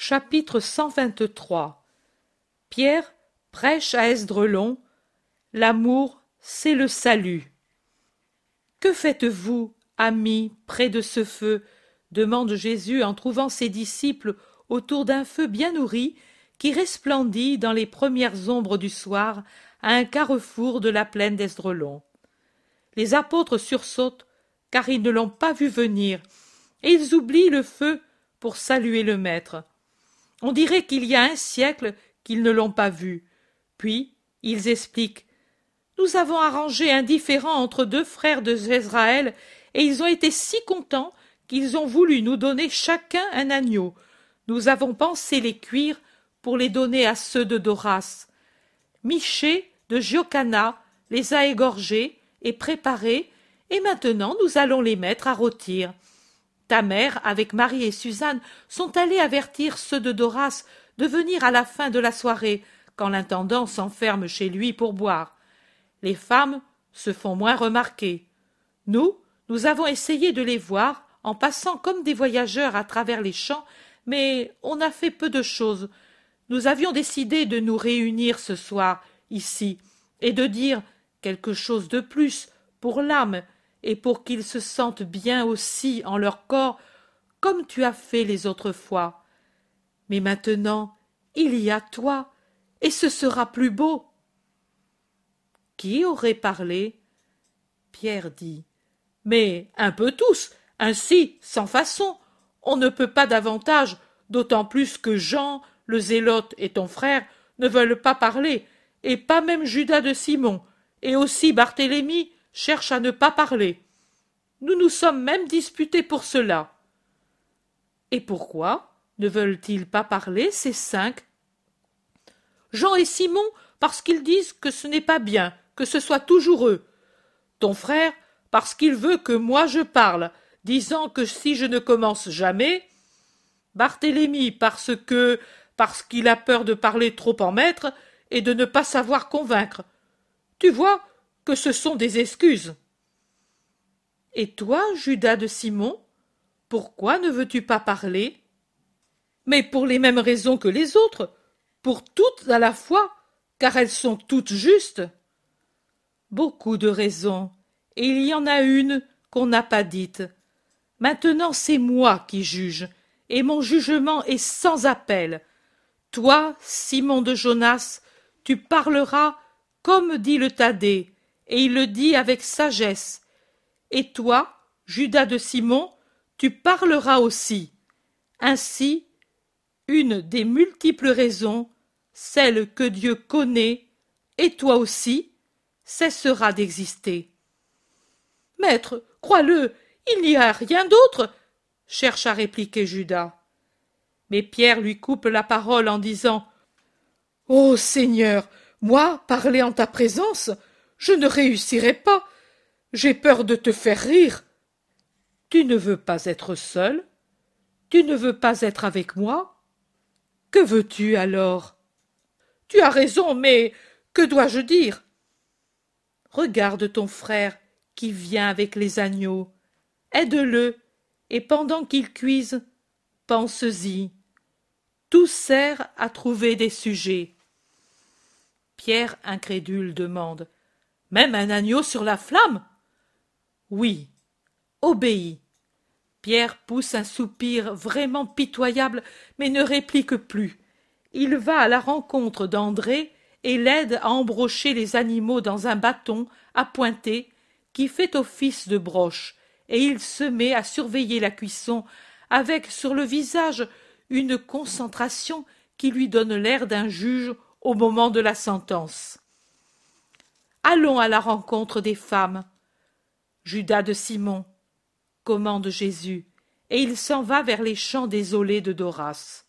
Chapitre 123 Pierre prêche à Esdrelon L'amour, c'est le salut. Que faites-vous, amis, près de ce feu? demande Jésus en trouvant ses disciples autour d'un feu bien nourri qui resplendit dans les premières ombres du soir à un carrefour de la plaine d'Esdrelon. Les apôtres sursautent car ils ne l'ont pas vu venir, et ils oublient le feu pour saluer le Maître. On dirait qu'il y a un siècle qu'ils ne l'ont pas vu. Puis ils expliquent. Nous avons arrangé un différend entre deux frères de Jezraël, et ils ont été si contents qu'ils ont voulu nous donner chacun un agneau. Nous avons pensé les cuire pour les donner à ceux de Doras. Miché de Giocana les a égorgés et préparés, et maintenant nous allons les mettre à rôtir. Ta mère, avec Marie et Suzanne, sont allées avertir ceux de Doras de venir à la fin de la soirée, quand l'intendant s'enferme chez lui pour boire. Les femmes se font moins remarquer. Nous, nous avons essayé de les voir en passant comme des voyageurs à travers les champs, mais on a fait peu de choses. Nous avions décidé de nous réunir ce soir, ici, et de dire quelque chose de plus pour l'âme et pour qu'ils se sentent bien aussi en leur corps, comme tu as fait les autres fois. Mais maintenant, il y a toi, et ce sera plus beau. Qui aurait parlé? Pierre dit. Mais un peu tous, ainsi, sans façon. On ne peut pas davantage, d'autant plus que Jean, le zélote et ton frère ne veulent pas parler, et pas même Judas de Simon, et aussi Barthélemy, cherche à ne pas parler. Nous nous sommes même disputés pour cela. Et pourquoi ne veulent-ils pas parler, ces cinq? Jean et Simon, parce qu'ils disent que ce n'est pas bien, que ce soit toujours eux. Ton frère, parce qu'il veut que moi je parle, disant que si je ne commence jamais. Barthélemy, parce que parce qu'il a peur de parler trop en maître et de ne pas savoir convaincre. Tu vois, ce sont des excuses. Et toi, Judas de Simon, pourquoi ne veux-tu pas parler? Mais pour les mêmes raisons que les autres, pour toutes à la fois, car elles sont toutes justes. Beaucoup de raisons, et il y en a une qu'on n'a pas dite. Maintenant c'est moi qui juge, et mon jugement est sans appel. Toi, Simon de Jonas, tu parleras comme dit le Thaddée, et il le dit avec sagesse. Et toi, Judas de Simon, tu parleras aussi. Ainsi, une des multiples raisons, celle que Dieu connaît, et toi aussi, cessera d'exister. Maître, crois-le, il n'y a rien d'autre, cherche à répliquer Judas. Mais Pierre lui coupe la parole en disant Ô Seigneur, moi, parler en ta présence, je ne réussirai pas. J'ai peur de te faire rire. Tu ne veux pas être seul Tu ne veux pas être avec moi Que veux-tu alors? Tu as raison, mais que dois-je dire? Regarde ton frère qui vient avec les agneaux. Aide-le, et pendant qu'il cuise, pense-y. Tout sert à trouver des sujets. Pierre incrédule demande même un agneau sur la flamme Oui. Obéis. Pierre pousse un soupir vraiment pitoyable, mais ne réplique plus. Il va à la rencontre d'André et l'aide à embrocher les animaux dans un bâton à pointer qui fait office de broche, et il se met à surveiller la cuisson avec sur le visage une concentration qui lui donne l'air d'un juge au moment de la sentence. Allons à la rencontre des femmes. Judas de Simon, commande Jésus, et il s'en va vers les champs désolés de Doras.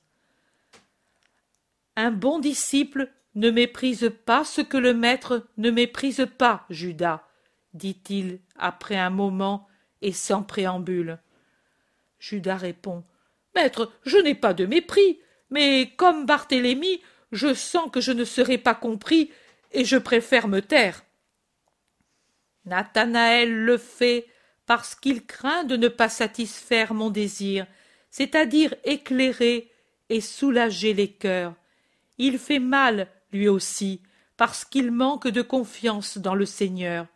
Un bon disciple ne méprise pas ce que le maître ne méprise pas, Judas, dit-il après un moment et sans préambule. Judas répond. Maître, je n'ai pas de mépris, mais comme Barthélemy, je sens que je ne serai pas compris et je préfère me taire. Nathanaël le fait parce qu'il craint de ne pas satisfaire mon désir, c'est-à-dire éclairer et soulager les cœurs. Il fait mal, lui aussi, parce qu'il manque de confiance dans le Seigneur.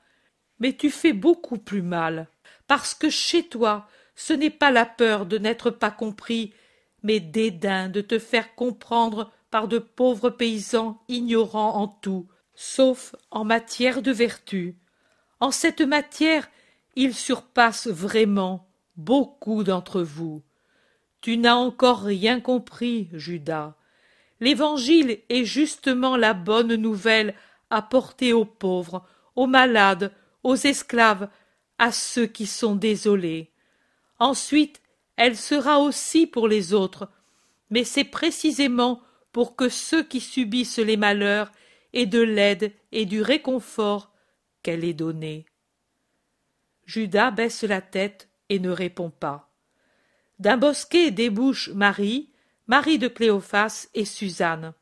Mais tu fais beaucoup plus mal, parce que chez toi, ce n'est pas la peur de n'être pas compris, mais dédain de te faire comprendre par de pauvres paysans ignorants en tout, sauf en matière de vertu. En cette matière, ils surpassent vraiment beaucoup d'entre vous. Tu n'as encore rien compris, Judas. L'Évangile est justement la bonne nouvelle apportée aux pauvres, aux malades, aux esclaves, à ceux qui sont désolés. Ensuite, elle sera aussi pour les autres, mais c'est précisément pour que ceux qui subissent les malheurs aient de l'aide et du réconfort qu'elle est donnée. Judas baisse la tête et ne répond pas. D'un bosquet débouchent Marie, Marie de Cléophas et Suzanne.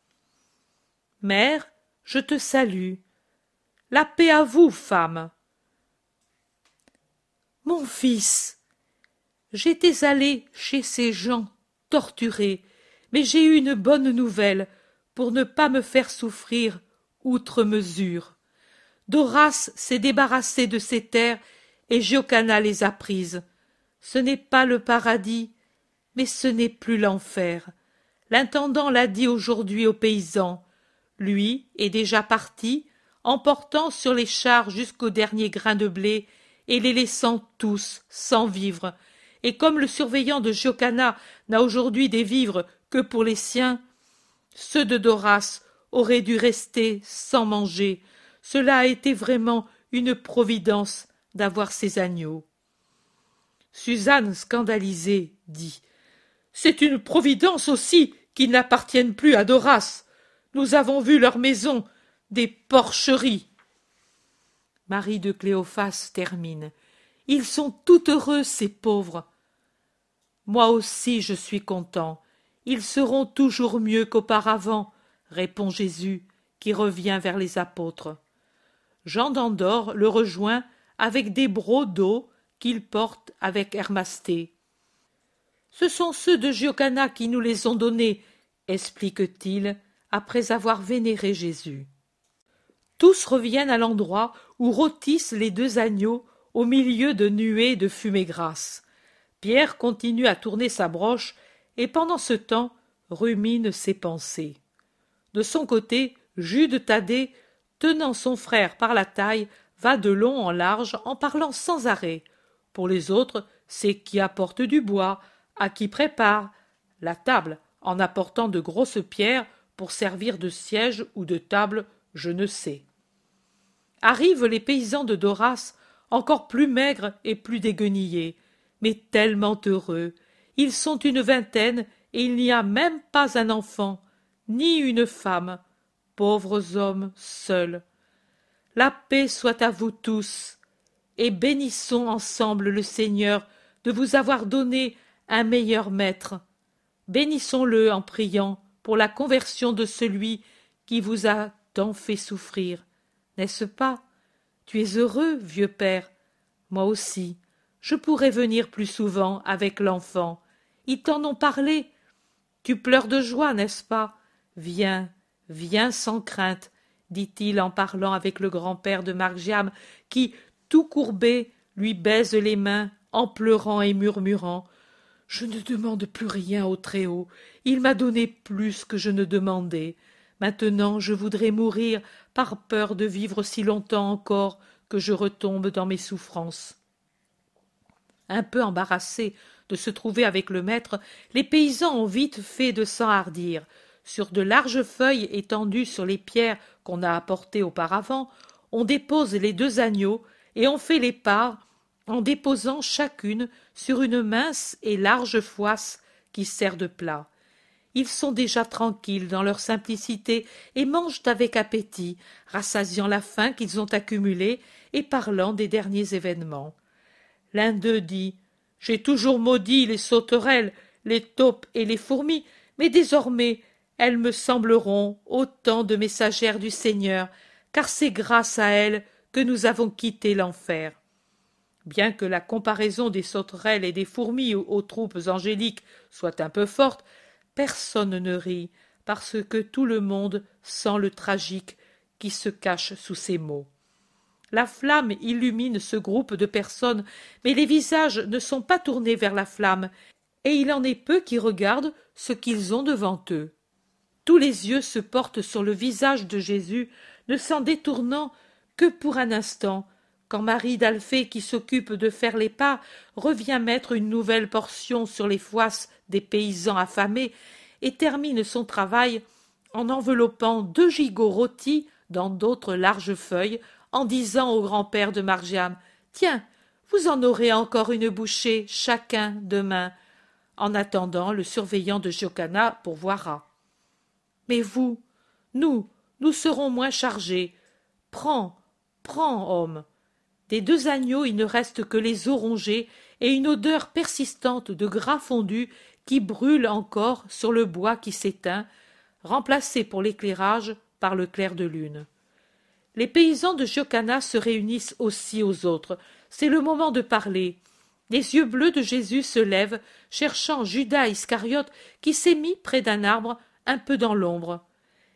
Mère, je te salue. La paix à vous, femme. Mon fils. J'étais allée chez ces gens torturés, mais j'ai eu une bonne nouvelle pour ne pas me faire souffrir outre mesure. Doras s'est débarrassé de ses terres et Giocana les a prises. Ce n'est pas le paradis, mais ce n'est plus l'enfer. L'intendant l'a dit aujourd'hui aux paysans. Lui est déjà parti, emportant sur les chars jusqu'au dernier grain de blé et les laissant tous sans vivre. Et comme le surveillant de Giocana n'a aujourd'hui des vivres que pour les siens, ceux de Doras auraient dû rester sans manger. Cela a été vraiment une providence d'avoir ces agneaux. Suzanne, scandalisée, dit C'est une providence aussi qu'ils n'appartiennent plus à Doras. Nous avons vu leur maison, des porcheries. Marie de Cléophas termine. Ils sont tout heureux, ces pauvres. Moi aussi je suis content. Ils seront toujours mieux qu'auparavant, répond Jésus, qui revient vers les apôtres. Jean d'Andorre le rejoint avec des brocs d'eau qu'il porte avec Hermasté. Ce sont ceux de Giocana qui nous les ont donnés, explique-t-il, après avoir vénéré Jésus. Tous reviennent à l'endroit où rôtissent les deux agneaux au milieu de nuées de fumée grasse. Pierre continue à tourner sa broche et pendant ce temps rumine ses pensées. De son côté, Jude Thaddée, tenant son frère par la taille, va de long en large en parlant sans arrêt. Pour les autres, c'est qui apporte du bois, à qui prépare la table, en apportant de grosses pierres pour servir de siège ou de table, je ne sais. Arrivent les paysans de Doras, encore plus maigres et plus déguenillés, mais tellement heureux. Ils sont une vingtaine, et il n'y a même pas un enfant, ni une femme. Pauvres hommes seuls. La paix soit à vous tous, et bénissons ensemble le Seigneur de vous avoir donné un meilleur maître. Bénissons-le en priant pour la conversion de celui qui vous a tant fait souffrir. N'est-ce pas? Tu es heureux, vieux père Moi aussi. Je pourrais venir plus souvent avec l'enfant. Ils t'en ont parlé. Tu pleures de joie, n'est-ce pas? Viens, viens sans crainte dit-il en parlant avec le grand-père de Margiam, qui, tout courbé, lui baise les mains, en pleurant et murmurant. Je ne demande plus rien au Très-Haut. Il m'a donné plus que je ne demandais. Maintenant je voudrais mourir par peur de vivre si longtemps encore que je retombe dans mes souffrances. Un peu embarrassés de se trouver avec le maître, les paysans ont vite fait de s'enhardir. Sur de larges feuilles étendues sur les pierres qu'on a apportées auparavant, on dépose les deux agneaux et on fait les parts en déposant chacune sur une mince et large foisse qui sert de plat. Ils sont déjà tranquilles dans leur simplicité et mangent avec appétit, rassasiant la faim qu'ils ont accumulée et parlant des derniers événements. L'un d'eux dit J'ai toujours maudit les sauterelles, les taupes et les fourmis, mais désormais elles me sembleront autant de messagères du Seigneur, car c'est grâce à elles que nous avons quitté l'enfer. Bien que la comparaison des sauterelles et des fourmis aux troupes angéliques soit un peu forte, personne ne rit, parce que tout le monde sent le tragique qui se cache sous ces mots. La flamme illumine ce groupe de personnes, mais les visages ne sont pas tournés vers la flamme, et il en est peu qui regardent ce qu'ils ont devant eux. Tous les yeux se portent sur le visage de Jésus, ne s'en détournant que pour un instant, quand Marie d'Alphée, qui s'occupe de faire les pas, revient mettre une nouvelle portion sur les foisses des paysans affamés et termine son travail en enveloppant deux gigots rôtis dans d'autres larges feuilles, en disant au grand-père de Margiam Tiens, vous en aurez encore une bouchée chacun demain. En attendant, le surveillant de Giocana pourvoira. Mais vous, nous, nous serons moins chargés. Prends, prends, homme. Des deux agneaux, il ne reste que les os rongés et une odeur persistante de gras fondu qui brûle encore sur le bois qui s'éteint, remplacé pour l'éclairage par le clair de lune. Les paysans de Giocana se réunissent aussi aux autres. C'est le moment de parler. Les yeux bleus de Jésus se lèvent, cherchant Judas Iscariote qui s'est mis près d'un arbre, un peu dans l'ombre.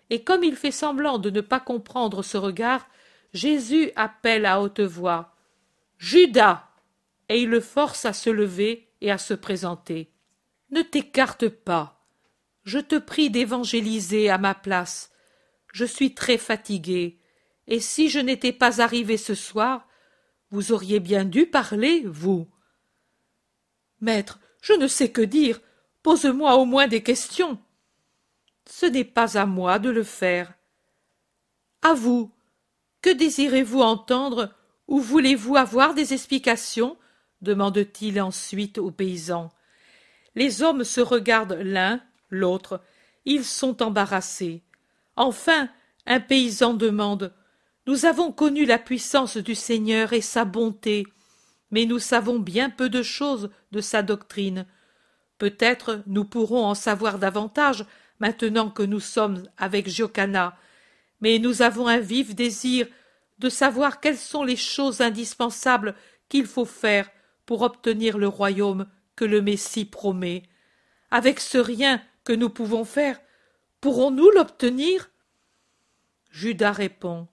Et comme il fait semblant de ne pas comprendre ce regard, Jésus appelle à haute voix. Judas. Et il le force à se lever et à se présenter. Ne t'écarte pas. Je te prie d'évangéliser à ma place. Je suis très fatigué et si je n'étais pas arrivé ce soir, vous auriez bien dû parler, vous. Maître, je ne sais que dire. Pose-moi au moins des questions. Ce n'est pas à moi de le faire. À vous. Que désirez-vous entendre ou voulez-vous avoir des explications? demande-t-il ensuite aux paysans. Les hommes se regardent l'un, l'autre. Ils sont embarrassés. Enfin, un paysan demande nous avons connu la puissance du Seigneur et sa bonté, mais nous savons bien peu de choses de sa doctrine. Peut-être nous pourrons en savoir davantage maintenant que nous sommes avec Giocana, mais nous avons un vif désir de savoir quelles sont les choses indispensables qu'il faut faire pour obtenir le royaume que le Messie promet. Avec ce rien que nous pouvons faire, pourrons-nous l'obtenir? Judas répond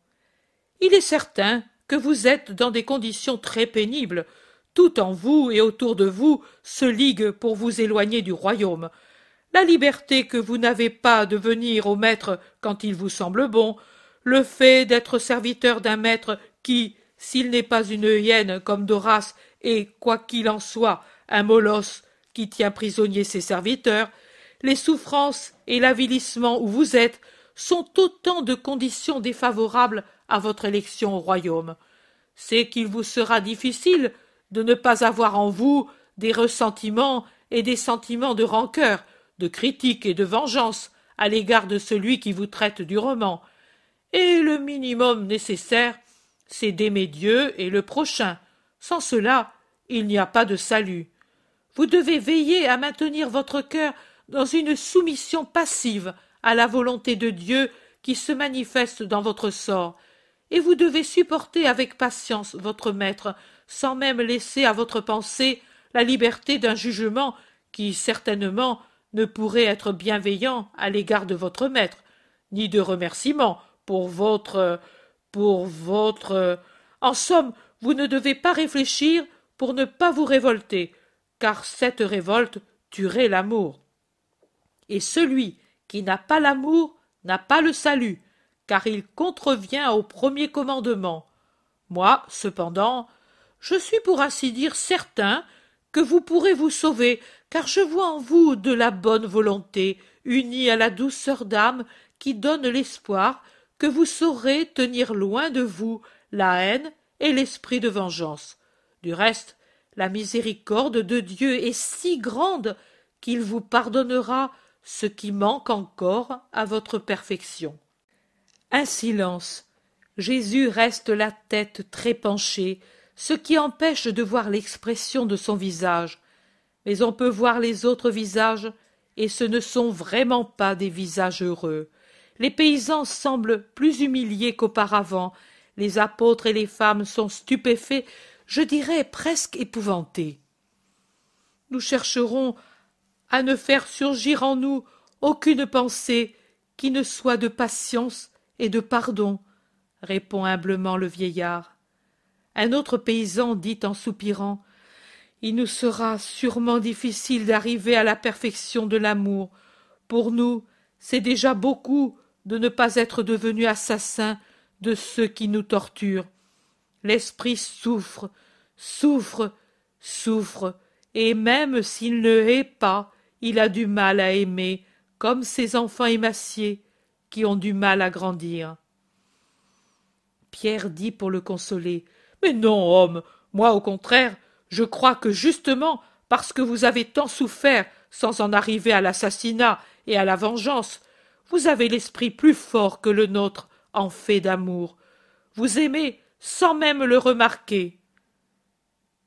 il est certain que vous êtes dans des conditions très pénibles. Tout en vous et autour de vous se ligue pour vous éloigner du royaume. La liberté que vous n'avez pas de venir au maître quand il vous semble bon, le fait d'être serviteur d'un maître qui, s'il n'est pas une hyène comme Doras, et, quoi qu'il en soit, un molosse qui tient prisonnier ses serviteurs, les souffrances et l'avilissement où vous êtes sont autant de conditions défavorables à votre élection au royaume. C'est qu'il vous sera difficile de ne pas avoir en vous des ressentiments et des sentiments de rancœur, de critique et de vengeance à l'égard de celui qui vous traite durement. Et le minimum nécessaire, c'est d'aimer Dieu et le prochain. Sans cela, il n'y a pas de salut. Vous devez veiller à maintenir votre cœur dans une soumission passive à la volonté de Dieu qui se manifeste dans votre sort, et vous devez supporter avec patience votre maître, sans même laisser à votre pensée la liberté d'un jugement qui certainement ne pourrait être bienveillant à l'égard de votre maître, ni de remerciement pour votre pour votre en somme, vous ne devez pas réfléchir pour ne pas vous révolter, car cette révolte tuerait l'amour. Et celui qui n'a pas l'amour n'a pas le salut, car il contrevient au premier commandement. Moi, cependant, je suis pour ainsi dire certain que vous pourrez vous sauver, car je vois en vous de la bonne volonté, unie à la douceur d'âme qui donne l'espoir que vous saurez tenir loin de vous la haine et l'esprit de vengeance. Du reste, la miséricorde de Dieu est si grande qu'il vous pardonnera ce qui manque encore à votre perfection. Un silence. Jésus reste la tête très penchée, ce qui empêche de voir l'expression de son visage. Mais on peut voir les autres visages, et ce ne sont vraiment pas des visages heureux. Les paysans semblent plus humiliés qu'auparavant, les apôtres et les femmes sont stupéfaits, je dirais presque épouvantés. Nous chercherons à ne faire surgir en nous aucune pensée qui ne soit de patience et de pardon, répond humblement le vieillard. Un autre paysan dit en soupirant. Il nous sera sûrement difficile d'arriver à la perfection de l'amour. Pour nous, c'est déjà beaucoup de ne pas être devenus assassins de ceux qui nous torturent. L'esprit souffre, souffre, souffre, et même s'il ne hait pas, il a du mal à aimer, comme ces enfants émaciés qui ont du mal à grandir. Pierre dit pour le consoler. Mais non, homme, moi au contraire, je crois que justement parce que vous avez tant souffert sans en arriver à l'assassinat et à la vengeance, vous avez l'esprit plus fort que le nôtre en fait d'amour. Vous aimez sans même le remarquer.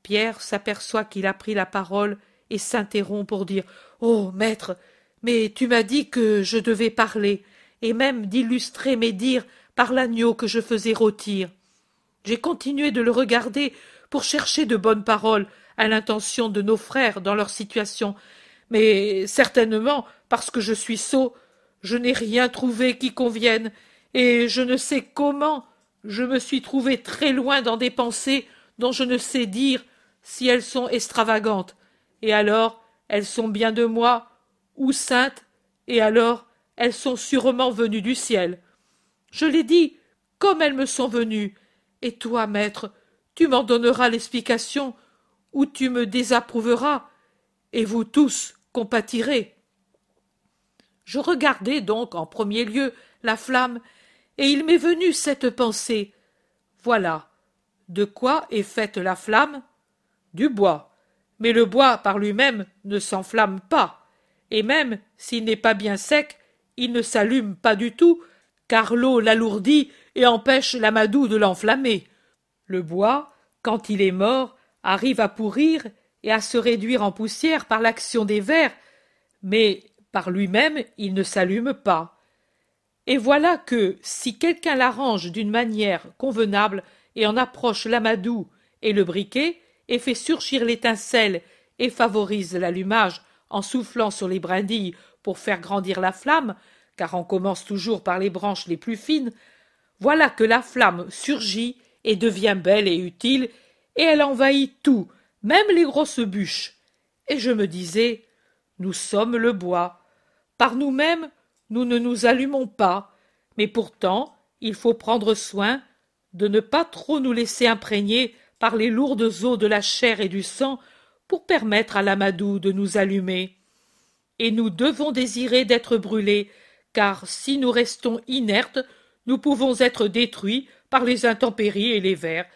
Pierre s'aperçoit qu'il a pris la parole et s'interrompt pour dire Oh, maître, mais tu m'as dit que je devais parler, et même d'illustrer mes dires par l'agneau que je faisais rôtir. J'ai continué de le regarder pour chercher de bonnes paroles à l'intention de nos frères dans leur situation, mais certainement parce que je suis sot, je n'ai rien trouvé qui convienne, et je ne sais comment je me suis trouvé très loin dans des pensées dont je ne sais dire si elles sont extravagantes, et alors elles sont bien de moi, ou saintes, et alors elles sont sûrement venues du ciel. Je l'ai dit comme elles me sont venues, et toi, maître, tu m'en donneras l'explication, ou tu me désapprouveras, et vous tous compatirez. Je regardai donc en premier lieu la flamme, et il m'est venu cette pensée. Voilà. De quoi est faite la flamme? du bois. Mais le bois par lui-même ne s'enflamme pas, et même s'il n'est pas bien sec, il ne s'allume pas du tout, car l'eau l'alourdit et empêche l'amadou de l'enflammer. Le bois, quand il est mort, arrive à pourrir et à se réduire en poussière par l'action des vers, mais par lui-même il ne s'allume pas. Et voilà que, si quelqu'un l'arrange d'une manière convenable et en approche l'amadou et le briquet, et fait surgir l'étincelle et favorise l'allumage en soufflant sur les brindilles pour faire grandir la flamme, car on commence toujours par les branches les plus fines, voilà que la flamme surgit et devient belle et utile, et elle envahit tout, même les grosses bûches. Et je me disais, nous sommes le bois. Par nous-mêmes, nous ne nous allumons pas, mais pourtant, il faut prendre soin de ne pas trop nous laisser imprégner par les lourdes eaux de la chair et du sang pour permettre à l'amadou de nous allumer. Et nous devons désirer d'être brûlés, car si nous restons inertes, nous pouvons être détruits par les intempéries et les vers,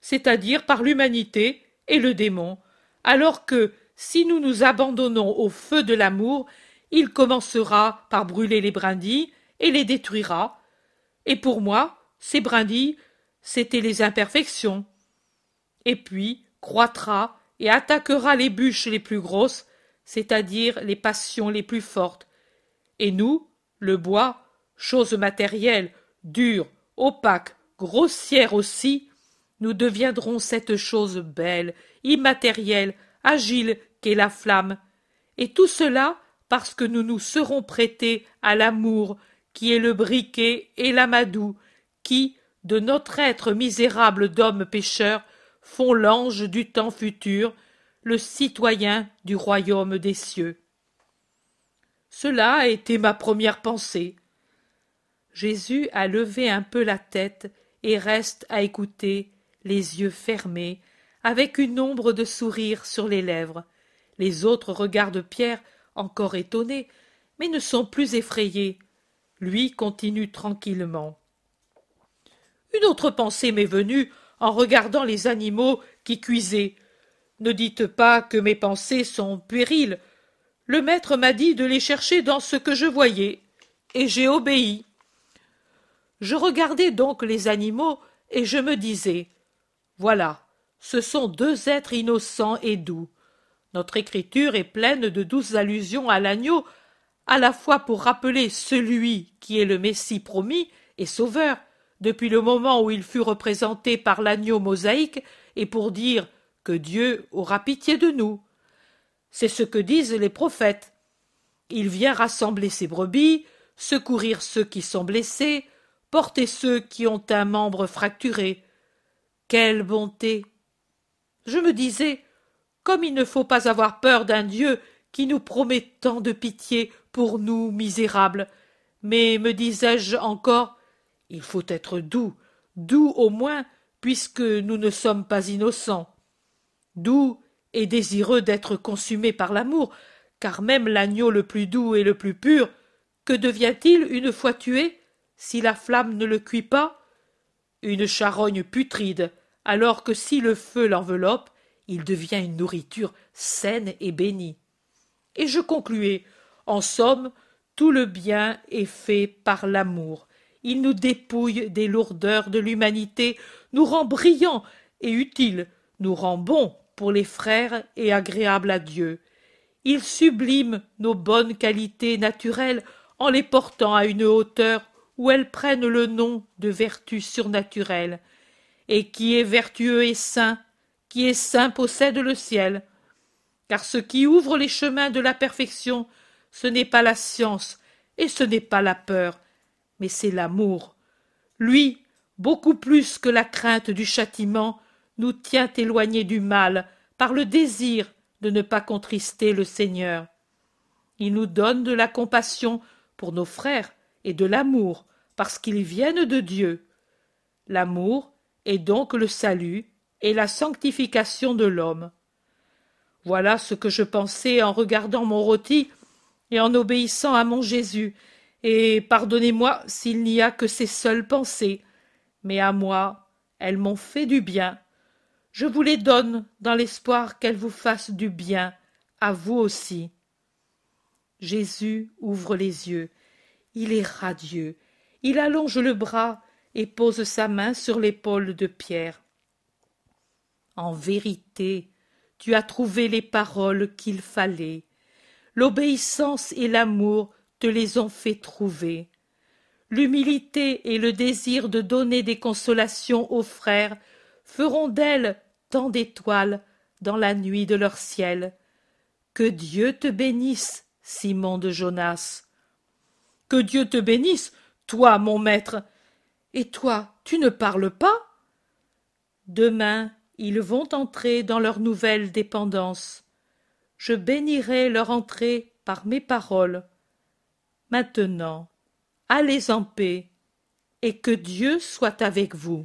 c'est-à-dire par l'humanité et le démon, alors que, si nous nous abandonnons au feu de l'amour, il commencera par brûler les brindilles et les détruira. Et pour moi, ces brindilles, c'étaient les imperfections et puis croîtra et attaquera les bûches les plus grosses, c'est-à-dire les passions les plus fortes. Et nous, le bois, chose matérielle, dure, opaque, grossière aussi, nous deviendrons cette chose belle, immatérielle, agile qu'est la flamme. Et tout cela parce que nous nous serons prêtés à l'amour qui est le briquet et l'amadou, qui, de notre être misérable d'homme pécheur, font l'ange du temps futur, le citoyen du royaume des cieux. Cela a été ma première pensée. Jésus a levé un peu la tête et reste à écouter, les yeux fermés, avec une ombre de sourire sur les lèvres. Les autres regardent Pierre, encore étonné, mais ne sont plus effrayés. Lui continue tranquillement. Une autre pensée m'est venue en regardant les animaux qui cuisaient. Ne dites pas que mes pensées sont puériles. Le maître m'a dit de les chercher dans ce que je voyais, et j'ai obéi. Je regardais donc les animaux, et je me disais Voilà, ce sont deux êtres innocents et doux. Notre écriture est pleine de douces allusions à l'agneau, à la fois pour rappeler celui qui est le Messie promis et sauveur, depuis le moment où il fut représenté par l'agneau mosaïque, et pour dire que Dieu aura pitié de nous. C'est ce que disent les prophètes. Il vient rassembler ses brebis, secourir ceux qui sont blessés, porter ceux qui ont un membre fracturé. Quelle bonté. Je me disais, comme il ne faut pas avoir peur d'un Dieu qui nous promet tant de pitié pour nous misérables. Mais me disais-je encore, il faut être doux, doux au moins, puisque nous ne sommes pas innocents. Doux et désireux d'être consumé par l'amour, car même l'agneau le plus doux et le plus pur, que devient-il une fois tué, si la flamme ne le cuit pas Une charogne putride, alors que si le feu l'enveloppe, il devient une nourriture saine et bénie. Et je concluais, en somme, tout le bien est fait par l'amour. Il nous dépouille des lourdeurs de l'humanité, nous rend brillants et utiles, nous rend bons pour les frères et agréables à Dieu. Il sublime nos bonnes qualités naturelles en les portant à une hauteur où elles prennent le nom de vertus surnaturelles. Et qui est vertueux et saint, qui est saint possède le ciel. Car ce qui ouvre les chemins de la perfection, ce n'est pas la science et ce n'est pas la peur, mais c'est l'amour. Lui, beaucoup plus que la crainte du châtiment, nous tient éloignés du mal par le désir de ne pas contrister le Seigneur. Il nous donne de la compassion pour nos frères et de l'amour parce qu'ils viennent de Dieu. L'amour est donc le salut et la sanctification de l'homme. Voilà ce que je pensais en regardant mon rôti et en obéissant à mon Jésus, et pardonnez-moi s'il n'y a que ces seules pensées, mais à moi elles m'ont fait du bien. Je vous les donne dans l'espoir qu'elles vous fassent du bien, à vous aussi. Jésus ouvre les yeux. Il est radieux. Il allonge le bras et pose sa main sur l'épaule de Pierre. En vérité, tu as trouvé les paroles qu'il fallait. L'obéissance et l'amour te les ont fait trouver. L'humilité et le désir de donner des consolations aux frères feront d'elles tant d'étoiles dans la nuit de leur ciel. Que Dieu te bénisse, Simon de Jonas. Que Dieu te bénisse, toi, mon maître. Et toi, tu ne parles pas? Demain, ils vont entrer dans leur nouvelle dépendance. Je bénirai leur entrée par mes paroles. Maintenant, allez en paix, et que Dieu soit avec vous.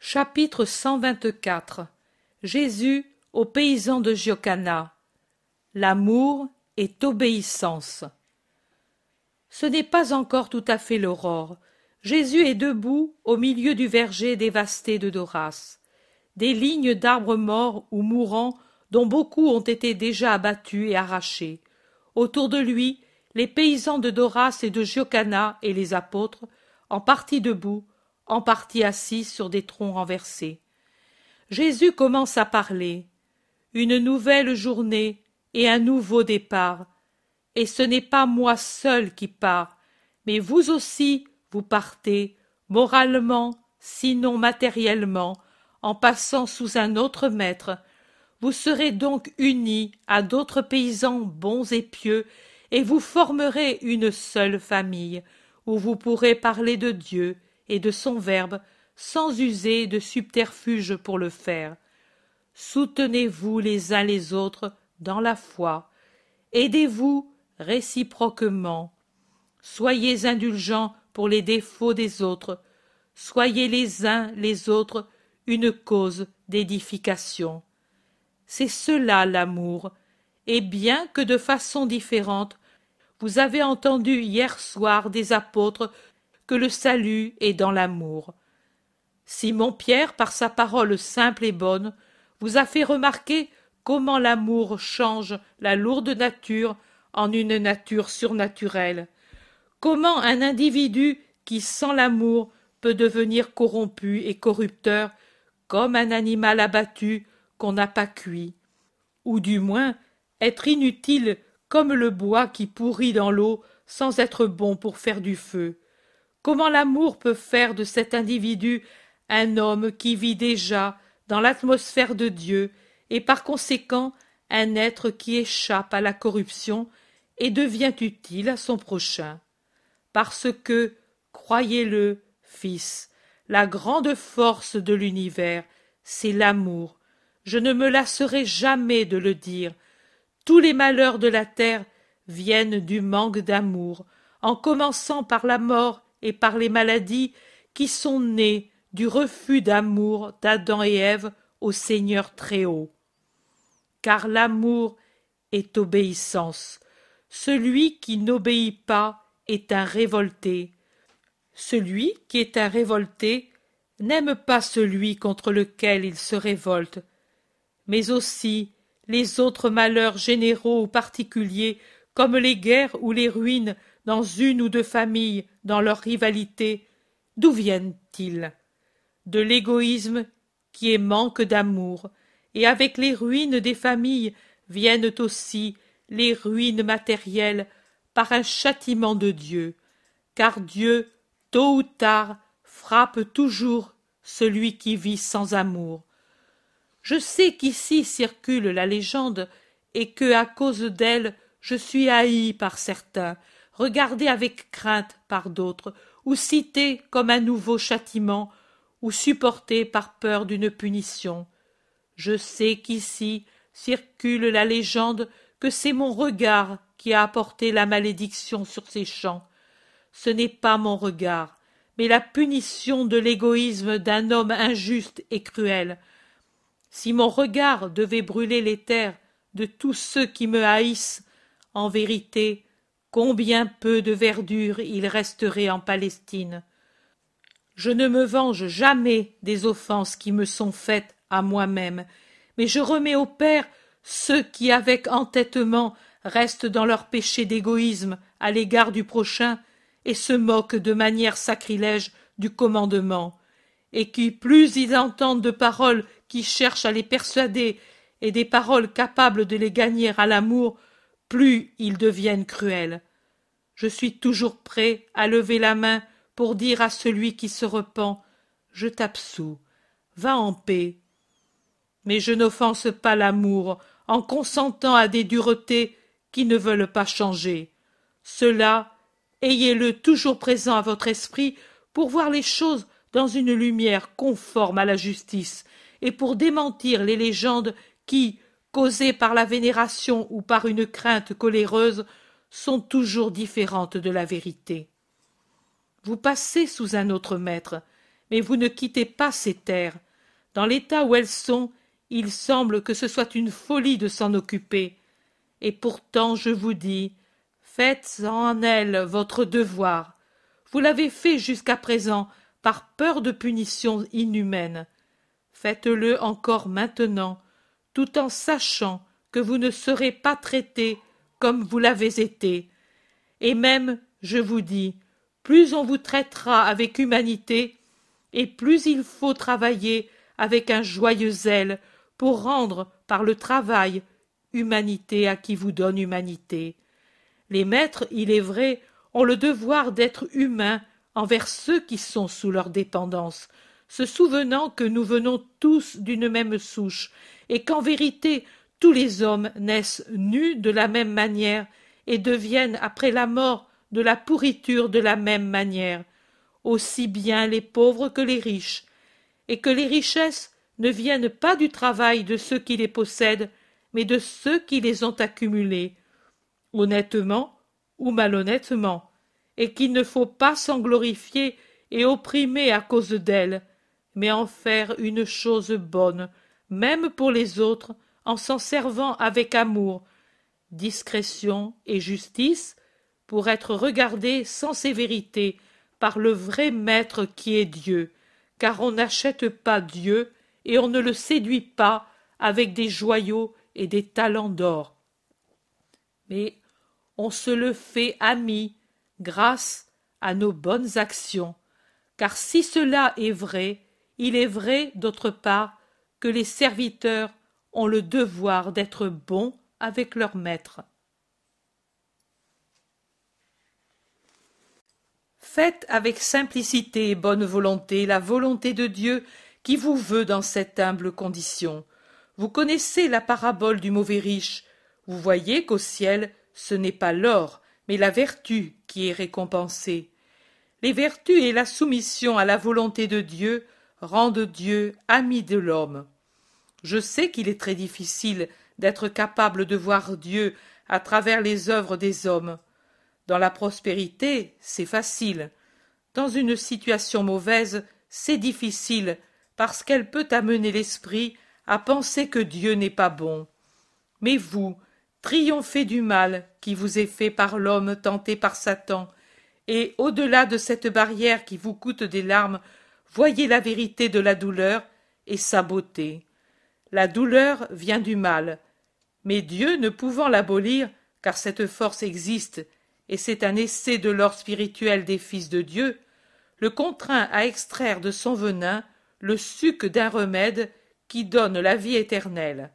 Chapitre 124 Jésus aux paysans de Giocana. L'amour est obéissance. Ce n'est pas encore tout à fait l'aurore. Jésus est debout au milieu du verger dévasté de Doras. Des lignes d'arbres morts ou mourants dont beaucoup ont été déjà abattus et arrachés. Autour de lui, les paysans de Doras et de Giocana et les apôtres, en partie debout, en partie assis sur des troncs renversés. Jésus commence à parler. Une nouvelle journée et un nouveau départ. Et ce n'est pas moi seul qui pars, mais vous aussi vous partez, moralement, sinon matériellement, en passant sous un autre maître. Vous serez donc unis à d'autres paysans bons et pieux, et vous formerez une seule famille, où vous pourrez parler de Dieu et de son Verbe sans user de subterfuge pour le faire. Soutenez-vous les uns les autres dans la foi. Aidez-vous réciproquement. Soyez indulgents pour les défauts des autres. Soyez les uns les autres une cause d'édification. C'est cela l'amour, et bien que de façon différente, vous avez entendu hier soir des apôtres que le salut est dans l'amour. Simon Pierre, par sa parole simple et bonne, vous a fait remarquer comment l'amour change la lourde nature en une nature surnaturelle, comment un individu qui sans l'amour peut devenir corrompu et corrupteur comme un animal abattu qu'on n'a pas cuit, ou du moins être inutile comme le bois qui pourrit dans l'eau sans être bon pour faire du feu. Comment l'amour peut faire de cet individu un homme qui vit déjà dans l'atmosphère de Dieu et par conséquent un être qui échappe à la corruption et devient utile à son prochain. Parce que, croyez-le, fils, la grande force de l'univers, c'est l'amour. Je ne me lasserai jamais de le dire. Tous les malheurs de la terre viennent du manque d'amour, en commençant par la mort et par les maladies qui sont nées du refus d'amour d'Adam et Ève au Seigneur Très-Haut. Car l'amour est obéissance. Celui qui n'obéit pas est un révolté. Celui qui est un révolté n'aime pas celui contre lequel il se révolte, mais aussi les autres malheurs généraux ou particuliers, comme les guerres ou les ruines dans une ou deux familles dans leur rivalité, d'où viennent-ils? De l'égoïsme qui est manque d'amour, et avec les ruines des familles viennent aussi les ruines matérielles par un châtiment de Dieu, car Dieu, tôt ou tard, frappe toujours celui qui vit sans amour. Je sais qu'ici circule la légende, et que, à cause d'elle, je suis haï par certains, regardé avec crainte par d'autres, ou cité comme un nouveau châtiment, ou supporté par peur d'une punition. Je sais qu'ici circule la légende que c'est mon regard qui a apporté la malédiction sur ces champs. Ce n'est pas mon regard, mais la punition de l'égoïsme d'un homme injuste et cruel. Si mon regard devait brûler les terres de tous ceux qui me haïssent, en vérité, combien peu de verdure il resterait en Palestine. Je ne me venge jamais des offenses qui me sont faites à moi-même, mais je remets au Père ceux qui, avec entêtement, restent dans leur péché d'égoïsme à l'égard du prochain et se moquent de manière sacrilège du commandement, et qui, plus ils entendent de paroles qui cherchent à les persuader et des paroles capables de les gagner à l'amour, plus ils deviennent cruels. Je suis toujours prêt à lever la main pour dire à celui qui se repent Je t'absous, va en paix. Mais je n'offense pas l'amour en consentant à des duretés qui ne veulent pas changer. Cela, ayez-le toujours présent à votre esprit pour voir les choses dans une lumière conforme à la justice, et pour démentir les légendes qui, causées par la vénération ou par une crainte coléreuse, sont toujours différentes de la vérité. Vous passez sous un autre maître, mais vous ne quittez pas ces terres. Dans l'état où elles sont, il semble que ce soit une folie de s'en occuper. Et pourtant, je vous dis, faites en elles votre devoir. Vous l'avez fait jusqu'à présent par peur de punitions inhumaines. Faites-le encore maintenant, tout en sachant que vous ne serez pas traité comme vous l'avez été. Et même, je vous dis, plus on vous traitera avec humanité, et plus il faut travailler avec un joyeux zèle pour rendre par le travail humanité à qui vous donne humanité. Les maîtres, il est vrai, ont le devoir d'être humains envers ceux qui sont sous leur dépendance, se souvenant que nous venons tous d'une même souche, et qu'en vérité tous les hommes naissent nus de la même manière et deviennent après la mort de la pourriture de la même manière, aussi bien les pauvres que les riches, et que les richesses ne viennent pas du travail de ceux qui les possèdent, mais de ceux qui les ont accumulés, honnêtement ou malhonnêtement, et qu'il ne faut pas s'en glorifier et opprimer à cause d'elles, mais en faire une chose bonne, même pour les autres, en s'en servant avec amour, discrétion et justice, pour être regardés sans sévérité par le vrai maître qui est Dieu, car on n'achète pas Dieu et on ne le séduit pas avec des joyaux et des talents d'or. Mais on se le fait ami grâce à nos bonnes actions, car si cela est vrai, il est vrai d'autre part que les serviteurs ont le devoir d'être bons avec leur maître. Faites avec simplicité et bonne volonté la volonté de Dieu qui vous veut dans cette humble condition? Vous connaissez la parabole du mauvais riche. Vous voyez qu'au ciel, ce n'est pas l'or, mais la vertu qui est récompensée. Les vertus et la soumission à la volonté de Dieu rendent Dieu ami de l'homme. Je sais qu'il est très difficile d'être capable de voir Dieu à travers les œuvres des hommes. Dans la prospérité, c'est facile. Dans une situation mauvaise, c'est difficile, parce qu'elle peut amener l'esprit à penser que Dieu n'est pas bon. Mais vous, triomphez du mal qui vous est fait par l'homme tenté par Satan, et au-delà de cette barrière qui vous coûte des larmes, voyez la vérité de la douleur et sa beauté. La douleur vient du mal, mais Dieu ne pouvant l'abolir, car cette force existe, et c'est un essai de l'or spirituel des fils de Dieu, le contraint à extraire de son venin le suc d'un remède qui donne la vie éternelle.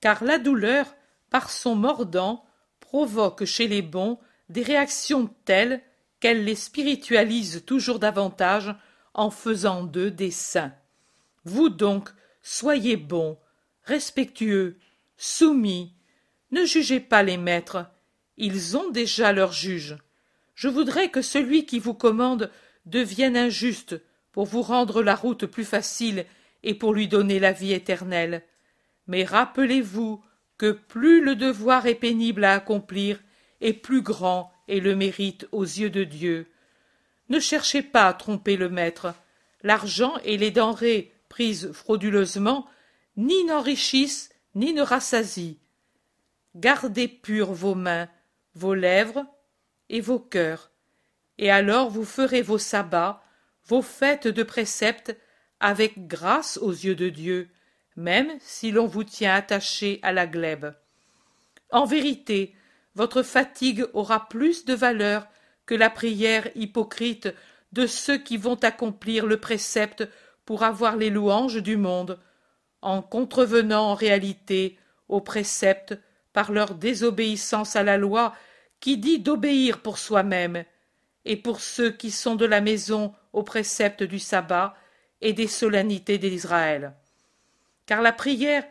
Car la douleur, par son mordant, provoque chez les bons des réactions telles qu'elle les spiritualise toujours davantage en faisant d'eux des saints. Vous donc, soyez bons, respectueux, soumis, ne jugez pas les maîtres, ils ont déjà leur juge. Je voudrais que celui qui vous commande devienne injuste pour vous rendre la route plus facile et pour lui donner la vie éternelle. Mais rappelez-vous que plus le devoir est pénible à accomplir, et plus grand est le mérite aux yeux de Dieu. Ne cherchez pas à tromper le maître. L'argent et les denrées prises frauduleusement ni n'enrichissent ni ne rassasient. Gardez pures vos mains, vos lèvres et vos cœurs, et alors vous ferez vos sabbats, vos fêtes de préceptes, avec grâce aux yeux de Dieu, même si l'on vous tient attaché à la glèbe. En vérité, votre fatigue aura plus de valeur que la prière hypocrite de ceux qui vont accomplir le précepte pour avoir les louanges du monde, en contrevenant en réalité au précepte par leur désobéissance à la loi qui dit d'obéir pour soi-même, et pour ceux qui sont de la maison au précepte du sabbat et des solennités d'Israël. Car la prière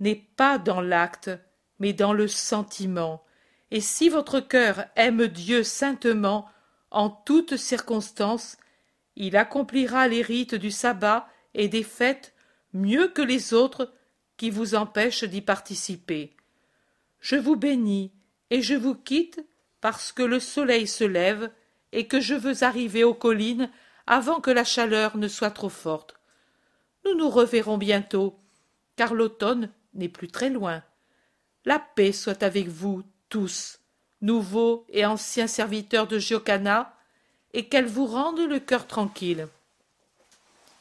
n'est pas dans l'acte, mais dans le sentiment, et si votre cœur aime Dieu saintement, en toutes circonstances, il accomplira les rites du sabbat et des fêtes mieux que les autres qui vous empêchent d'y participer. Je vous bénis et je vous quitte parce que le soleil se lève et que je veux arriver aux collines avant que la chaleur ne soit trop forte. Nous nous reverrons bientôt, car l'automne n'est plus très loin. La paix soit avec vous tous, nouveaux et anciens serviteurs de Giocana, et qu'elle vous rende le cœur tranquille.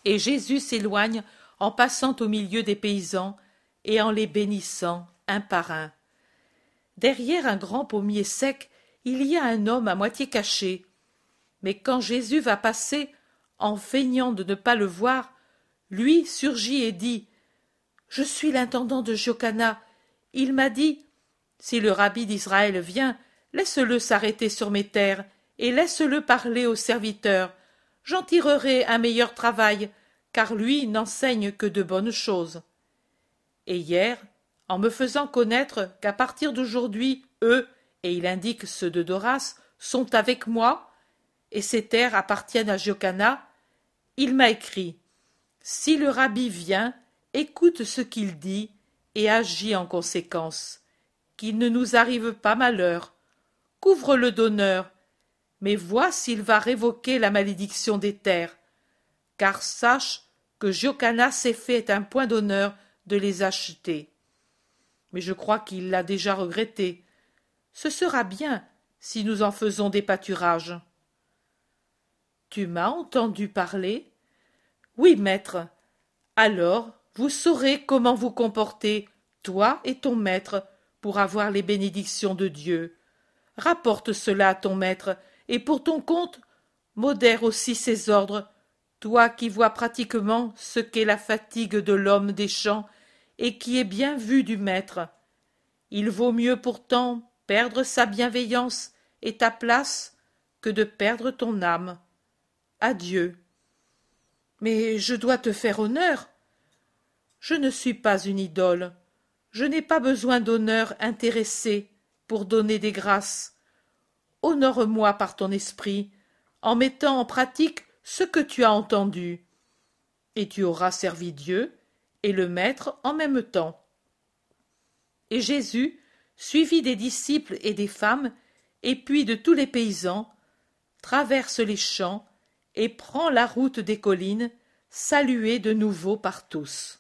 Et Jésus s'éloigne en passant au milieu des paysans et en les bénissant un par un. Derrière un grand pommier sec, il y a un homme à moitié caché. Mais quand Jésus va passer, en feignant de ne pas le voir, lui surgit et dit Je suis l'intendant de Jocana. Il m'a dit Si le rabbi d'Israël vient, laisse-le s'arrêter sur mes terres et laisse-le parler aux serviteurs. J'en tirerai un meilleur travail, car lui n'enseigne que de bonnes choses. Et hier, en me faisant connaître qu'à partir d'aujourd'hui, eux, et il indique ceux de Doras, sont avec moi, et ces terres appartiennent à Giocana, il m'a écrit Si le rabbi vient, écoute ce qu'il dit et agis en conséquence. Qu'il ne nous arrive pas malheur. Couvre-le d'honneur, mais vois s'il va révoquer la malédiction des terres. Car sache que Giocana s'est fait un point d'honneur de les acheter. Mais je crois qu'il l'a déjà regretté. Ce sera bien si nous en faisons des pâturages. Tu m'as entendu parler Oui, maître. Alors vous saurez comment vous comporter, toi et ton maître, pour avoir les bénédictions de Dieu. Rapporte cela à ton maître, et pour ton compte, modère aussi ses ordres, toi qui vois pratiquement ce qu'est la fatigue de l'homme des champs et qui est bien vu du maître. Il vaut mieux pourtant perdre sa bienveillance et ta place que de perdre ton âme. Adieu. Mais je dois te faire honneur. Je ne suis pas une idole. Je n'ai pas besoin d'honneur intéressé, pour donner des grâces. Honore-moi par ton esprit, en mettant en pratique ce que tu as entendu. Et tu auras servi Dieu et le Maître en même temps. Et Jésus, suivi des disciples et des femmes, et puis de tous les paysans, traverse les champs et prend la route des collines, salué de nouveau par tous.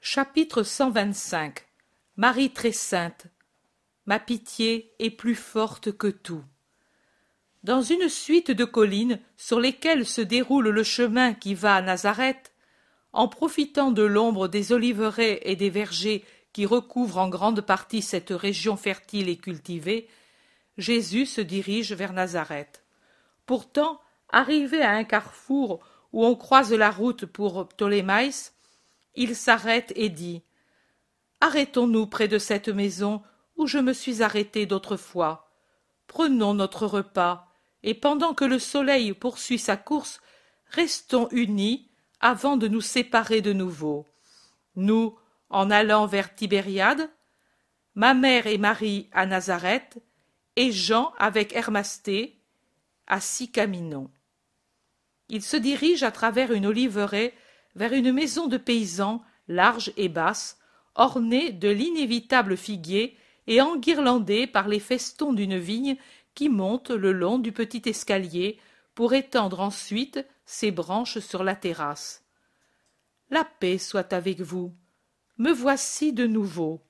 Chapitre 125 Marie très sainte Ma pitié est plus forte que tout. Dans une suite de collines sur lesquelles se déroule le chemin qui va à Nazareth, en profitant de l'ombre des oliveraies et des vergers qui recouvrent en grande partie cette région fertile et cultivée, Jésus se dirige vers Nazareth. Pourtant, arrivé à un carrefour où on croise la route pour Ptolémaïs, il s'arrête et dit Arrêtons-nous près de cette maison où je me suis arrêté d'autrefois. Prenons notre repas, et pendant que le soleil poursuit sa course, restons unis avant de nous séparer de nouveau. Nous, en allant vers Tibériade, ma mère et Marie à Nazareth, et Jean avec Hermasté à Sicaminon. Il se dirige à travers une oliveraie vers une maison de paysans large et basse, ornée de l'inévitable figuier et enguirlandée par les festons d'une vigne qui monte le long du petit escalier pour étendre ensuite ses branches sur la terrasse. La paix soit avec vous. Me voici de nouveau.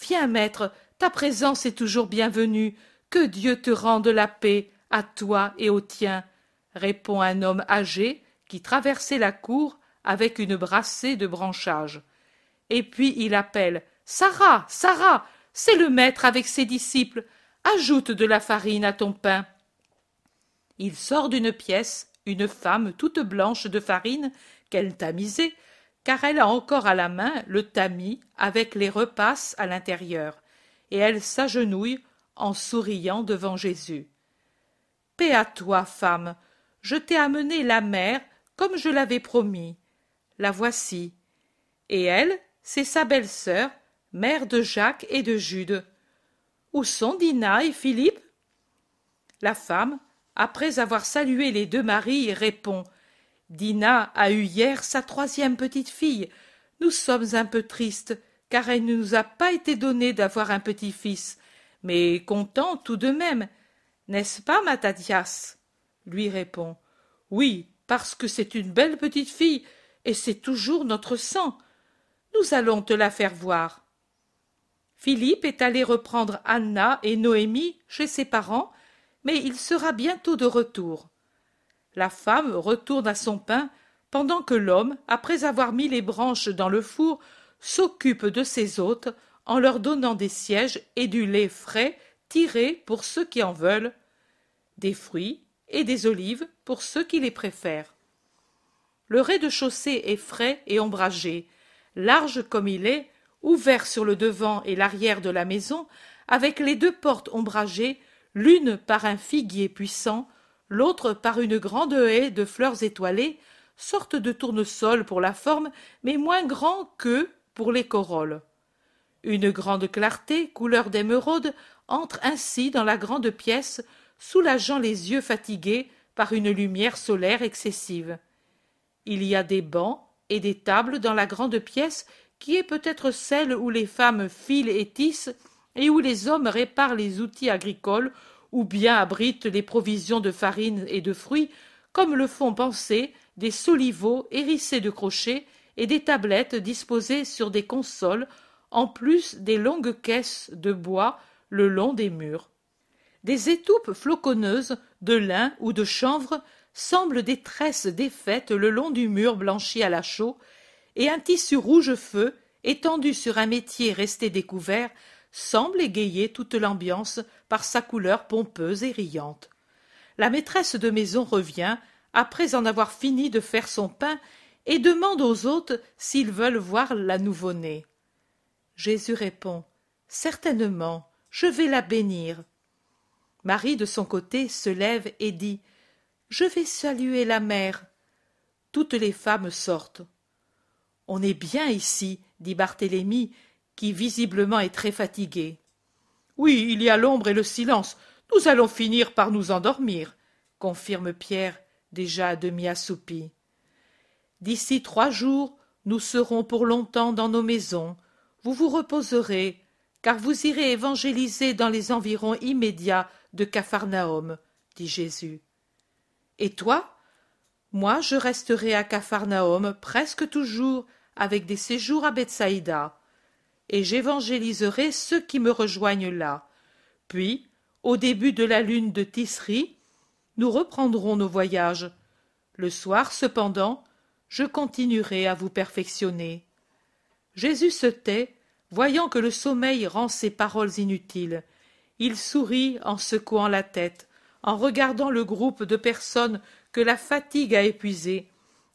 Viens, maître, ta présence est toujours bienvenue. Que Dieu te rende la paix, à toi et aux tiens, répond un homme âgé qui traversait la cour avec une brassée de branchages. Et puis il appelle Sarah, Sarah, c'est le maître avec ses disciples. Ajoute de la farine à ton pain. Il sort d'une pièce une femme toute blanche de farine qu'elle tamisait, car elle a encore à la main le tamis avec les repasses à l'intérieur, et elle s'agenouille en souriant devant Jésus. Paix à toi, femme, je t'ai amené la mère comme je l'avais promis. La voici. Et elle, c'est sa belle-sœur, mère de Jacques et de Jude. Où sont Dina et Philippe? La femme, après avoir salué les deux maris, répond Dina a eu hier sa troisième petite fille. Nous sommes un peu tristes, car elle ne nous a pas été donné d'avoir un petit-fils, mais contents tout de même. N'est-ce pas, Mattathias lui répond. Oui, parce que c'est une belle petite fille, et c'est toujours notre sang. Nous allons te la faire voir. Philippe est allé reprendre Anna et Noémie chez ses parents, mais il sera bientôt de retour. La femme retourne à son pain, pendant que l'homme, après avoir mis les branches dans le four, s'occupe de ses hôtes en leur donnant des sièges et du lait frais tiré pour ceux qui en veulent, des fruits et des olives pour ceux qui les préfèrent. Le rez-de-chaussée est frais et ombragé, large comme il est, ouvert sur le devant et l'arrière de la maison, avec les deux portes ombragées, l'une par un figuier puissant, l'autre par une grande haie de fleurs étoilées, sorte de tournesol pour la forme, mais moins grand qu'eux pour les corolles. Une grande clarté, couleur d'émeraude, entre ainsi dans la grande pièce, soulageant les yeux fatigués par une lumière solaire excessive. Il y a des bancs et des tables dans la grande pièce qui est peut-être celle où les femmes filent et tissent et où les hommes réparent les outils agricoles ou bien abritent les provisions de farine et de fruits, comme le font penser des soliveaux hérissés de crochets et des tablettes disposées sur des consoles, en plus des longues caisses de bois le long des murs. Des étoupes floconneuses de lin ou de chanvre semblent des tresses défaites le long du mur blanchi à la chaux, et un tissu rouge feu, étendu sur un métier resté découvert, semble égayer toute l'ambiance par sa couleur pompeuse et riante. La maîtresse de maison revient, après en avoir fini de faire son pain, et demande aux hôtes s'ils veulent voir la nouveau-née. Jésus répond Certainement, je vais la bénir. Marie, de son côté, se lève et dit Je vais saluer la mère. Toutes les femmes sortent. On est bien ici, dit Barthélemy, qui visiblement est très fatigué. Oui, il y a l'ombre et le silence. Nous allons finir par nous endormir, confirme Pierre, déjà à demi assoupi. D'ici trois jours, nous serons pour longtemps dans nos maisons. Vous vous reposerez, car vous irez évangéliser dans les environs immédiats de Capharnaüm, dit Jésus. Et toi? Moi, je resterai à Capharnaüm presque toujours, avec des séjours à Bethsaïda, et j'évangéliserai ceux qui me rejoignent là. Puis, au début de la lune de Tisri, nous reprendrons nos voyages. Le soir, cependant, je continuerai à vous perfectionner. Jésus se tait Voyant que le sommeil rend ses paroles inutiles, il sourit en secouant la tête, en regardant le groupe de personnes que la fatigue a épuisées,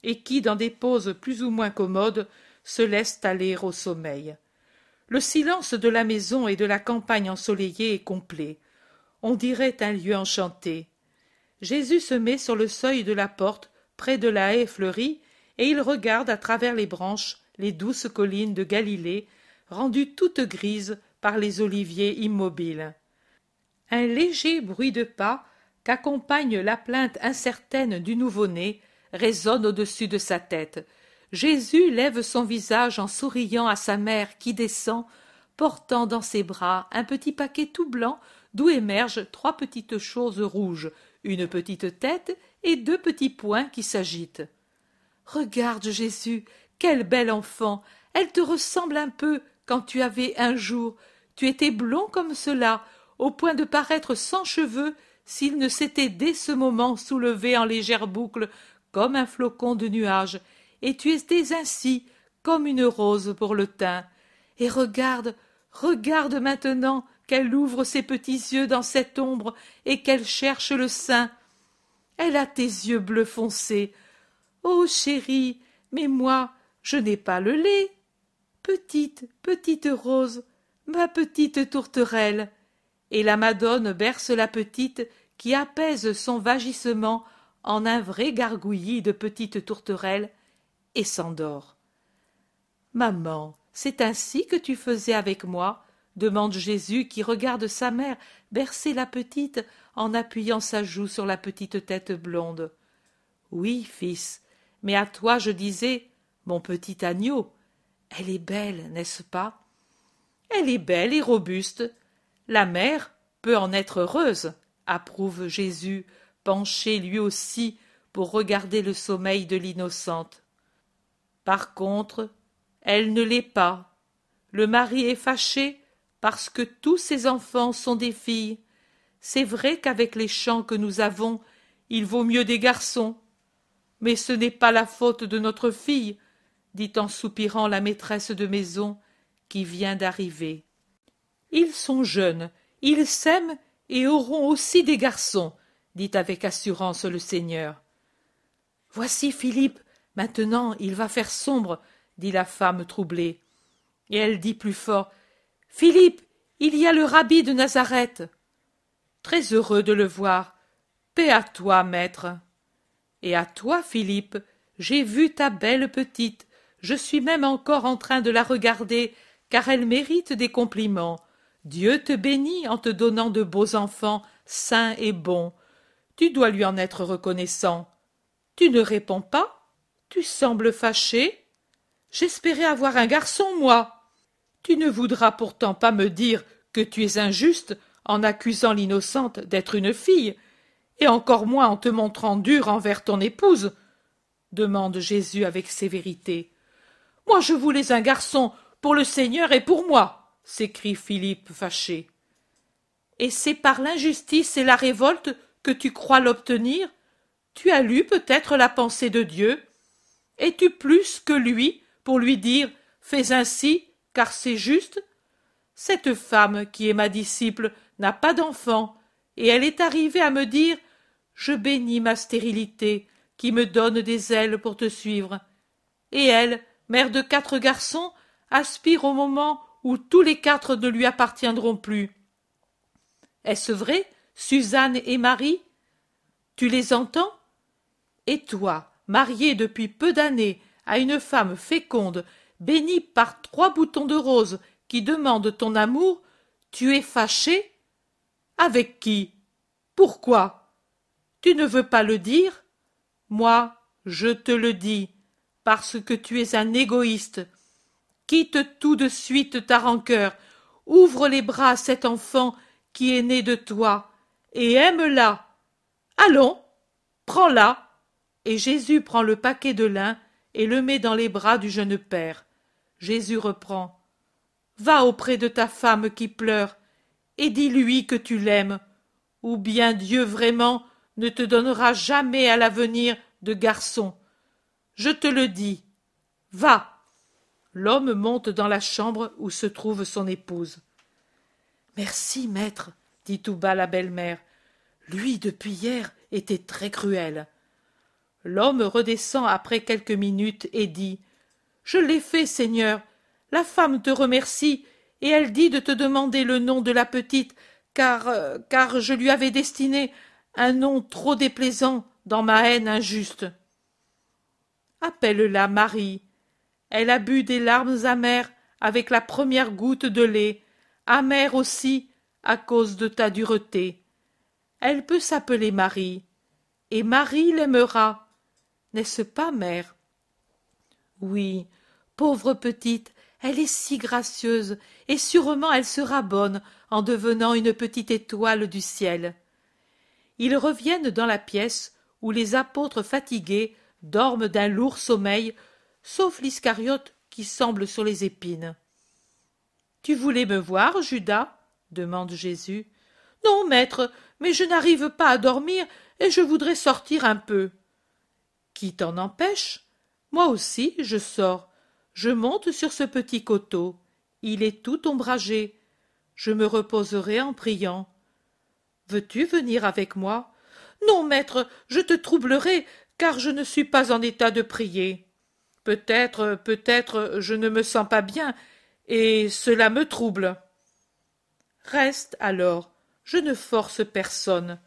et qui, dans des poses plus ou moins commodes, se laissent aller au sommeil. Le silence de la maison et de la campagne ensoleillée est complet. On dirait un lieu enchanté. Jésus se met sur le seuil de la porte, près de la haie fleurie, et il regarde à travers les branches les douces collines de Galilée rendues toutes grises par les oliviers immobiles. Un léger bruit de pas, qu'accompagne la plainte incertaine du nouveau-né, résonne au-dessus de sa tête. Jésus lève son visage en souriant à sa mère qui descend, portant dans ses bras un petit paquet tout blanc d'où émergent trois petites choses rouges, une petite tête et deux petits poings qui s'agitent. Regarde, Jésus, quel bel enfant. Elle te ressemble un peu, quand tu avais un jour tu étais blond comme cela au point de paraître sans cheveux s'il ne s'était dès ce moment soulevé en légère boucle comme un flocon de nuage et tu étais ainsi comme une rose pour le teint. Et regarde regarde maintenant qu'elle ouvre ses petits yeux dans cette ombre et qu'elle cherche le sein. Elle a tes yeux bleu foncé oh chérie mais moi je n'ai pas le lait. Petite, petite rose, ma petite tourterelle. Et la Madone berce la petite qui apaise son vagissement en un vrai gargouillis de petite tourterelle et s'endort. Maman, c'est ainsi que tu faisais avec moi? demande Jésus qui regarde sa mère bercer la petite en appuyant sa joue sur la petite tête blonde. Oui, fils, mais à toi je disais, mon petit agneau, elle est belle, n'est-ce pas? Elle est belle et robuste. La mère peut en être heureuse, approuve Jésus, penché lui aussi pour regarder le sommeil de l'innocente. Par contre, elle ne l'est pas. Le mari est fâché parce que tous ses enfants sont des filles. C'est vrai qu'avec les champs que nous avons, il vaut mieux des garçons. Mais ce n'est pas la faute de notre fille, dit en soupirant la maîtresse de maison qui vient d'arriver. Ils sont jeunes, ils s'aiment et auront aussi des garçons, dit avec assurance le seigneur. Voici Philippe, maintenant il va faire sombre, dit la femme troublée. Et elle dit plus fort. Philippe, il y a le rabbi de Nazareth. Très heureux de le voir. Paix à toi, maître. Et à toi, Philippe, j'ai vu ta belle petite, je suis même encore en train de la regarder, car elle mérite des compliments. Dieu te bénit en te donnant de beaux enfants, sains et bons. Tu dois lui en être reconnaissant. Tu ne réponds pas Tu sembles fâché J'espérais avoir un garçon, moi. Tu ne voudras pourtant pas me dire que tu es injuste en accusant l'innocente d'être une fille, et encore moins en te montrant dur envers ton épouse demande Jésus avec sévérité. Moi je voulais un garçon pour le Seigneur et pour moi, s'écrie Philippe fâché. Et c'est par l'injustice et la révolte que tu crois l'obtenir Tu as lu peut-être la pensée de Dieu Es-tu plus que lui pour lui dire Fais ainsi, car c'est juste? Cette femme qui est ma disciple n'a pas d'enfant, et elle est arrivée à me dire Je bénis ma stérilité, qui me donne des ailes pour te suivre. Et elle, mère de quatre garçons, aspire au moment où tous les quatre ne lui appartiendront plus. Est-ce vrai, Suzanne et Marie? Tu les entends? Et toi, mariée depuis peu d'années à une femme féconde, bénie par trois boutons de rose qui demandent ton amour, Tu es fâché Avec qui? Pourquoi? Tu ne veux pas le dire? Moi, je te le dis, parce que tu es un égoïste. Quitte tout de suite ta rancœur, ouvre les bras à cet enfant qui est né de toi, et aime-la. Allons, prends-la. Et Jésus prend le paquet de lin et le met dans les bras du jeune père. Jésus reprend. Va auprès de ta femme qui pleure, et dis-lui que tu l'aimes, ou bien Dieu vraiment ne te donnera jamais à l'avenir de garçon. Je te le dis. Va. L'homme monte dans la chambre où se trouve son épouse. Merci, maître, dit tout bas la belle-mère. Lui, depuis hier, était très cruel. L'homme redescend après quelques minutes et dit. Je l'ai fait, Seigneur. La femme te remercie, et elle dit de te demander le nom de la petite, car euh, car je lui avais destiné un nom trop déplaisant dans ma haine injuste. Appelle-la Marie. Elle a bu des larmes amères avec la première goutte de lait, amère aussi à cause de ta dureté. Elle peut s'appeler Marie, et Marie l'aimera. N'est-ce pas, mère? Oui, pauvre petite, elle est si gracieuse, et sûrement elle sera bonne en devenant une petite étoile du ciel. Ils reviennent dans la pièce où les apôtres fatigués dorment d'un lourd sommeil, sauf l'Iscariote qui semble sur les épines. Tu voulais me voir, Judas? demande Jésus. Non, maître, mais je n'arrive pas à dormir et je voudrais sortir un peu. Qui t'en empêche? Moi aussi, je sors. Je monte sur ce petit coteau. Il est tout ombragé. Je me reposerai en priant. Veux-tu venir avec moi? Non, maître, je te troublerai, car je ne suis pas en état de prier. Peut-être, peut-être, je ne me sens pas bien, et cela me trouble. Reste alors, je ne force personne.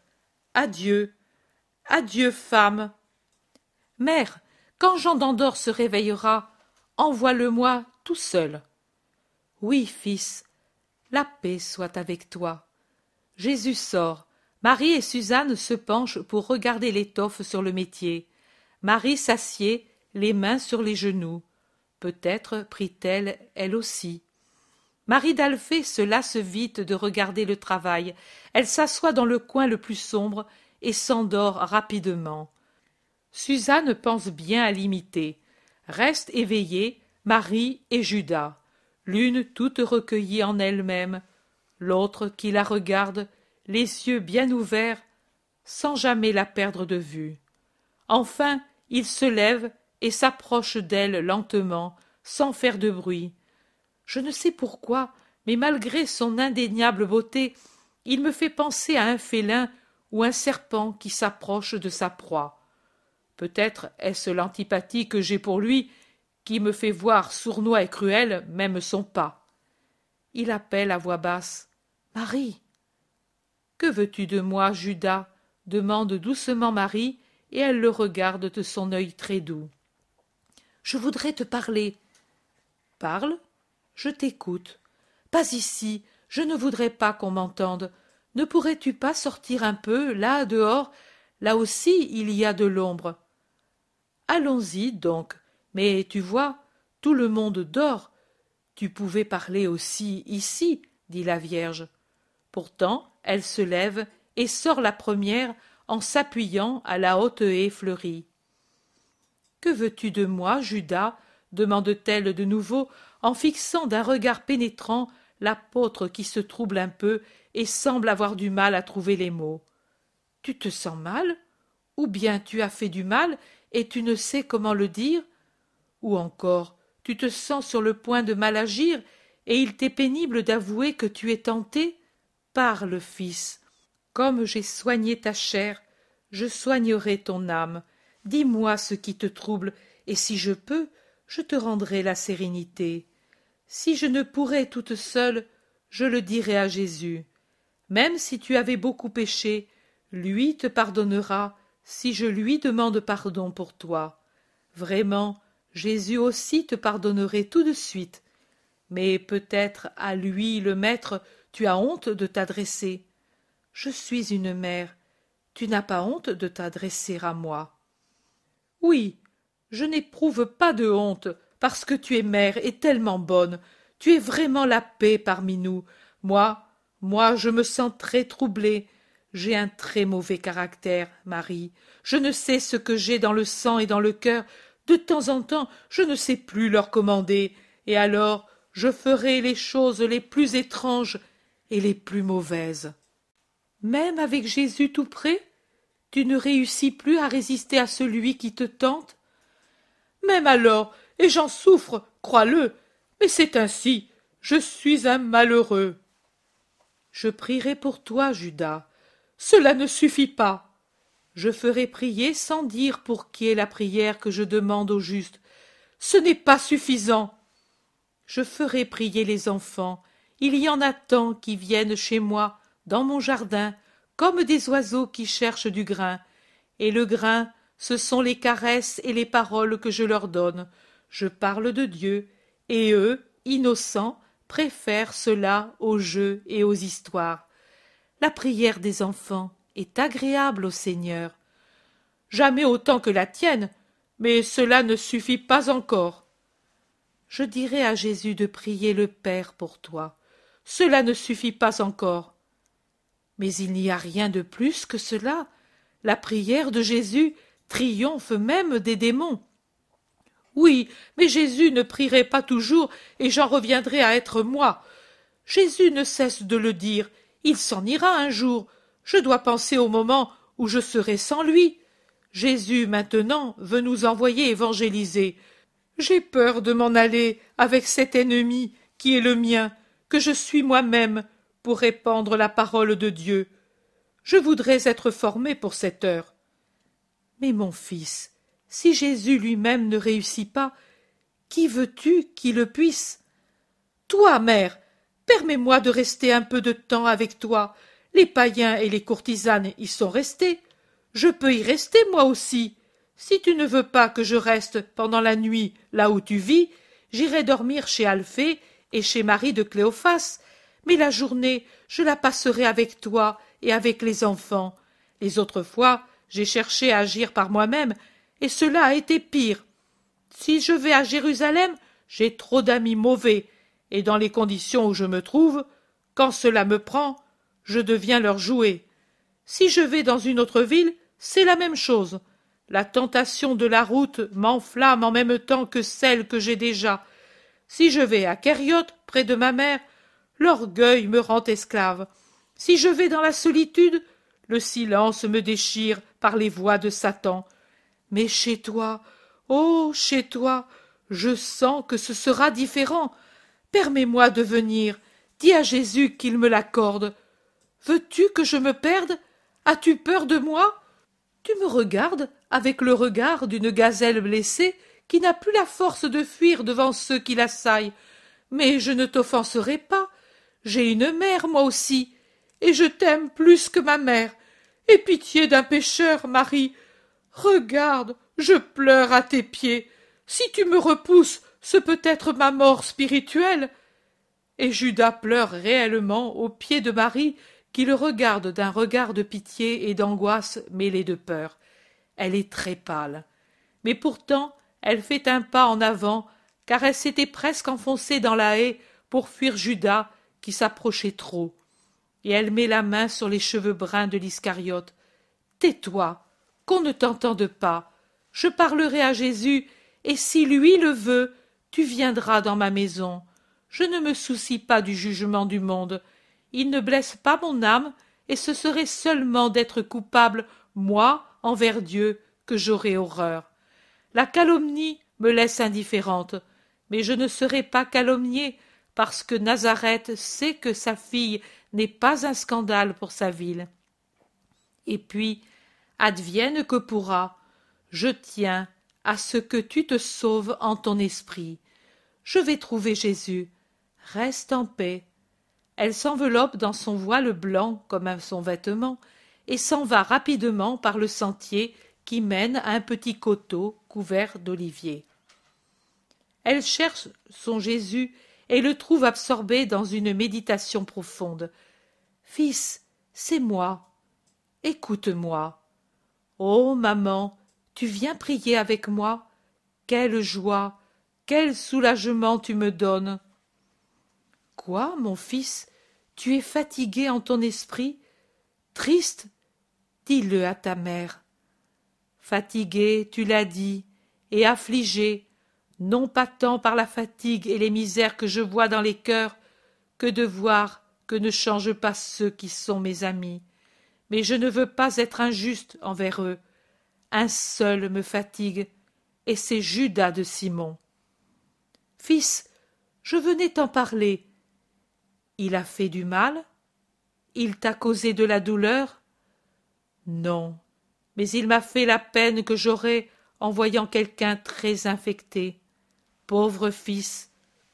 Adieu. Adieu, femme. Mère, quand Jean d'Andorre se réveillera, envoie-le-moi tout seul. Oui, fils, la paix soit avec toi. Jésus sort. Marie et Suzanne se penchent pour regarder l'étoffe sur le métier. Marie s'assied, les mains sur les genoux. Peut-être prie-t-elle elle aussi. Marie d'Alphée se lasse vite de regarder le travail. Elle s'assoit dans le coin le plus sombre et s'endort rapidement. Suzanne pense bien à l'imiter. Restent éveillés Marie et Judas, l'une toute recueillie en elle-même, l'autre qui la regarde, les yeux bien ouverts, sans jamais la perdre de vue. Enfin, il se lève et s'approche d'elle lentement, sans faire de bruit. Je ne sais pourquoi, mais malgré son indéniable beauté, il me fait penser à un félin ou un serpent qui s'approche de sa proie. Peut-être est-ce l'antipathie que j'ai pour lui qui me fait voir sournois et cruel même son pas. Il appelle à voix basse. Marie. Que veux-tu de moi, Judas? demande doucement Marie, et elle le regarde de son œil très doux. Je voudrais te parler. Parle. Je t'écoute. Pas ici. Je ne voudrais pas qu'on m'entende. Ne pourrais-tu pas sortir un peu, là, dehors? Là aussi il y a de l'ombre. Allons-y donc. Mais tu vois, tout le monde dort. Tu pouvais parler aussi ici, dit la Vierge. Pourtant, elle se lève et sort la première en s'appuyant à la haute haie fleurie. Que veux-tu de moi, Judas demande-t-elle de nouveau en fixant d'un regard pénétrant l'apôtre qui se trouble un peu et semble avoir du mal à trouver les mots. Tu te sens mal? Ou bien tu as fait du mal et tu ne sais comment le dire? Ou encore tu te sens sur le point de mal agir et il t'est pénible d'avouer que tu es tenté? Parle, fils. Comme j'ai soigné ta chair, je soignerai ton âme. Dis-moi ce qui te trouble, et si je peux, je te rendrai la sérénité. Si je ne pourrais toute seule, je le dirai à Jésus. Même si tu avais beaucoup péché, lui te pardonnera si je lui demande pardon pour toi. Vraiment, Jésus aussi te pardonnerait tout de suite. Mais peut-être à lui le Maître tu as honte de t'adresser. Je suis une mère. Tu n'as pas honte de t'adresser à moi. Oui, je n'éprouve pas de honte, parce que tu es mère et tellement bonne. Tu es vraiment la paix parmi nous. Moi, moi, je me sens très troublée. J'ai un très mauvais caractère, Marie. Je ne sais ce que j'ai dans le sang et dans le cœur. De temps en temps, je ne sais plus leur commander. Et alors, je ferai les choses les plus étranges et les plus mauvaises. Même avec Jésus tout près, tu ne réussis plus à résister à celui qui te tente Même alors, et j'en souffre, crois-le, mais c'est ainsi, je suis un malheureux. Je prierai pour toi, Judas. Cela ne suffit pas. Je ferai prier sans dire pour qui est la prière que je demande au juste. Ce n'est pas suffisant. Je ferai prier les enfants. Il y en a tant qui viennent chez moi, dans mon jardin, comme des oiseaux qui cherchent du grain. Et le grain, ce sont les caresses et les paroles que je leur donne. Je parle de Dieu, et eux, innocents, préfèrent cela aux jeux et aux histoires. La prière des enfants est agréable au Seigneur. Jamais autant que la tienne, mais cela ne suffit pas encore. Je dirai à Jésus de prier le Père pour toi. Cela ne suffit pas encore. Mais il n'y a rien de plus que cela. La prière de Jésus triomphe même des démons. Oui, mais Jésus ne prierait pas toujours, et j'en reviendrai à être moi. Jésus ne cesse de le dire. Il s'en ira un jour. Je dois penser au moment où je serai sans lui. Jésus, maintenant, veut nous envoyer évangéliser. J'ai peur de m'en aller avec cet ennemi qui est le mien, que je suis moi-même, pour répandre la parole de Dieu. Je voudrais être formé pour cette heure. Mais mon fils, si Jésus lui-même ne réussit pas, qui veux-tu qui le puisse? Toi, mère, permets-moi de rester un peu de temps avec toi. Les païens et les courtisanes y sont restés. Je peux y rester moi aussi. Si tu ne veux pas que je reste pendant la nuit là où tu vis, j'irai dormir chez Alphée et chez Marie de Cléophas, mais la journée je la passerai avec toi et avec les enfants. Les autres fois, j'ai cherché à agir par moi-même, et cela a été pire. Si je vais à Jérusalem, j'ai trop d'amis mauvais, et dans les conditions où je me trouve, quand cela me prend, je deviens leur jouet. Si je vais dans une autre ville, c'est la même chose. La tentation de la route m'enflamme en même temps que celle que j'ai déjà. Si je vais à Kériote, près de ma mère, l'orgueil me rend esclave. Si je vais dans la solitude, le silence me déchire par les voix de Satan. Mais chez toi, oh, chez toi, je sens que ce sera différent. Permets-moi de venir. Dis à Jésus qu'il me l'accorde. Veux-tu que je me perde? As-tu peur de moi? Tu me regardes avec le regard d'une gazelle blessée qui n'a plus la force de fuir devant ceux qui l'assaillent. Mais je ne t'offenserai pas. J'ai une mère, moi aussi, et je t'aime plus que ma mère. Aie pitié d'un pécheur, Marie. Regarde, je pleure à tes pieds. Si tu me repousses, ce peut être ma mort spirituelle. Et Judas pleure réellement aux pieds de Marie, qui le regarde d'un regard de pitié et d'angoisse mêlée de peur. Elle est très pâle. Mais pourtant, elle fait un pas en avant, car elle s'était presque enfoncée dans la haie pour fuir Judas, qui s'approchait trop. Et elle met la main sur les cheveux bruns de l'Iscariote. Tais-toi, qu'on ne t'entende pas. Je parlerai à Jésus, et si lui le veut, tu viendras dans ma maison. Je ne me soucie pas du jugement du monde. Il ne blesse pas mon âme, et ce serait seulement d'être coupable, moi, envers Dieu, que j'aurais horreur. La calomnie me laisse indifférente, mais je ne serai pas calomniée, parce que Nazareth sait que sa fille n'est pas un scandale pour sa ville. Et puis, advienne que pourra, je tiens à ce que tu te sauves en ton esprit. Je vais trouver Jésus. Reste en paix. Elle s'enveloppe dans son voile blanc comme son vêtement, et s'en va rapidement par le sentier qui mène à un petit coteau couvert d'oliviers. Elle cherche son Jésus et le trouve absorbé dans une méditation profonde. Fils, c'est moi. Écoute-moi. Oh, maman, tu viens prier avec moi. Quelle joie, quel soulagement tu me donnes. Quoi, mon fils, tu es fatigué en ton esprit, triste? Dis-le à ta mère. Fatigué, tu l'as dit, et affligé, non pas tant par la fatigue et les misères que je vois dans les cœurs, que de voir que ne changent pas ceux qui sont mes amis. Mais je ne veux pas être injuste envers eux. Un seul me fatigue, et c'est Judas de Simon. Fils, je venais t'en parler. Il a fait du mal? Il t'a causé de la douleur? Non, mais il m'a fait la peine que j'aurais en voyant quelqu'un très infecté. Pauvre fils,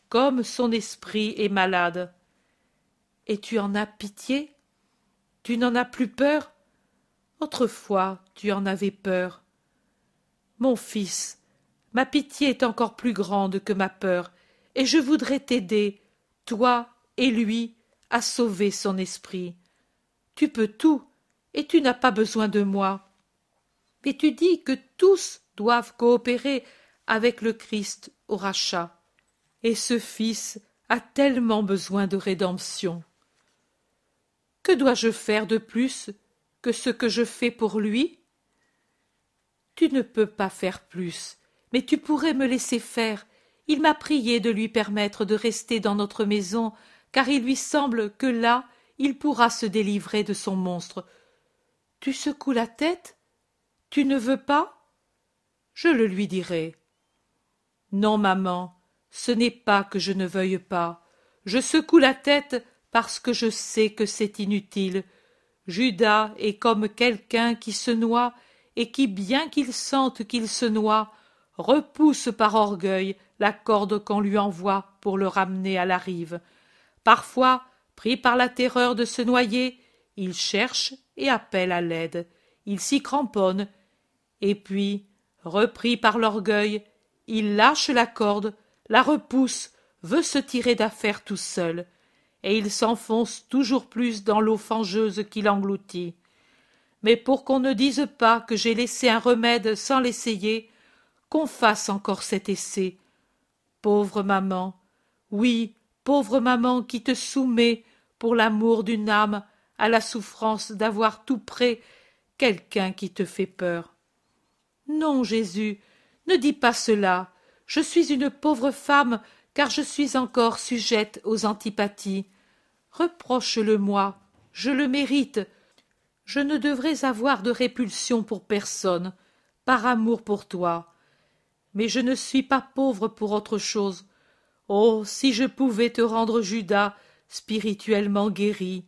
comme son esprit est malade. Et tu en as pitié? Tu n'en as plus peur? Autrefois tu en avais peur. Mon fils, ma pitié est encore plus grande que ma peur, et je voudrais t'aider, toi et lui, à sauver son esprit. Tu peux tout, et tu n'as pas besoin de moi. Mais tu dis que tous doivent coopérer avec le Christ au. Et ce Fils a tellement besoin de rédemption. Que dois-je faire de plus que ce que je fais pour lui? Tu ne peux pas faire plus, mais tu pourrais me laisser faire. Il m'a prié de lui permettre de rester dans notre maison, car il lui semble que là il pourra se délivrer de son monstre. Tu secoues la tête? Tu ne veux pas? Je le lui dirai. Non, maman, ce n'est pas que je ne veuille pas. Je secoue la tête parce que je sais que c'est inutile. Judas est comme quelqu'un qui se noie et qui, bien qu'il sente qu'il se noie, repousse par orgueil la corde qu'on lui envoie pour le ramener à la rive. Parfois, pris par la terreur de se noyer, il cherche et appelle à l'aide. Il s'y cramponne, et puis, Repris par l'orgueil, il lâche la corde, la repousse, veut se tirer d'affaire tout seul, et il s'enfonce toujours plus dans l'eau fangeuse qui l'engloutit. Mais pour qu'on ne dise pas que j'ai laissé un remède sans l'essayer, qu'on fasse encore cet essai. Pauvre maman, oui, pauvre maman qui te soumet, pour l'amour d'une âme, à la souffrance d'avoir tout près quelqu'un qui te fait peur. Non, Jésus, ne dis pas cela. Je suis une pauvre femme, car je suis encore sujette aux antipathies. Reproche-le-moi, je le mérite. Je ne devrais avoir de répulsion pour personne, par amour pour toi. Mais je ne suis pas pauvre pour autre chose. Oh, si je pouvais te rendre Judas, spirituellement guéri,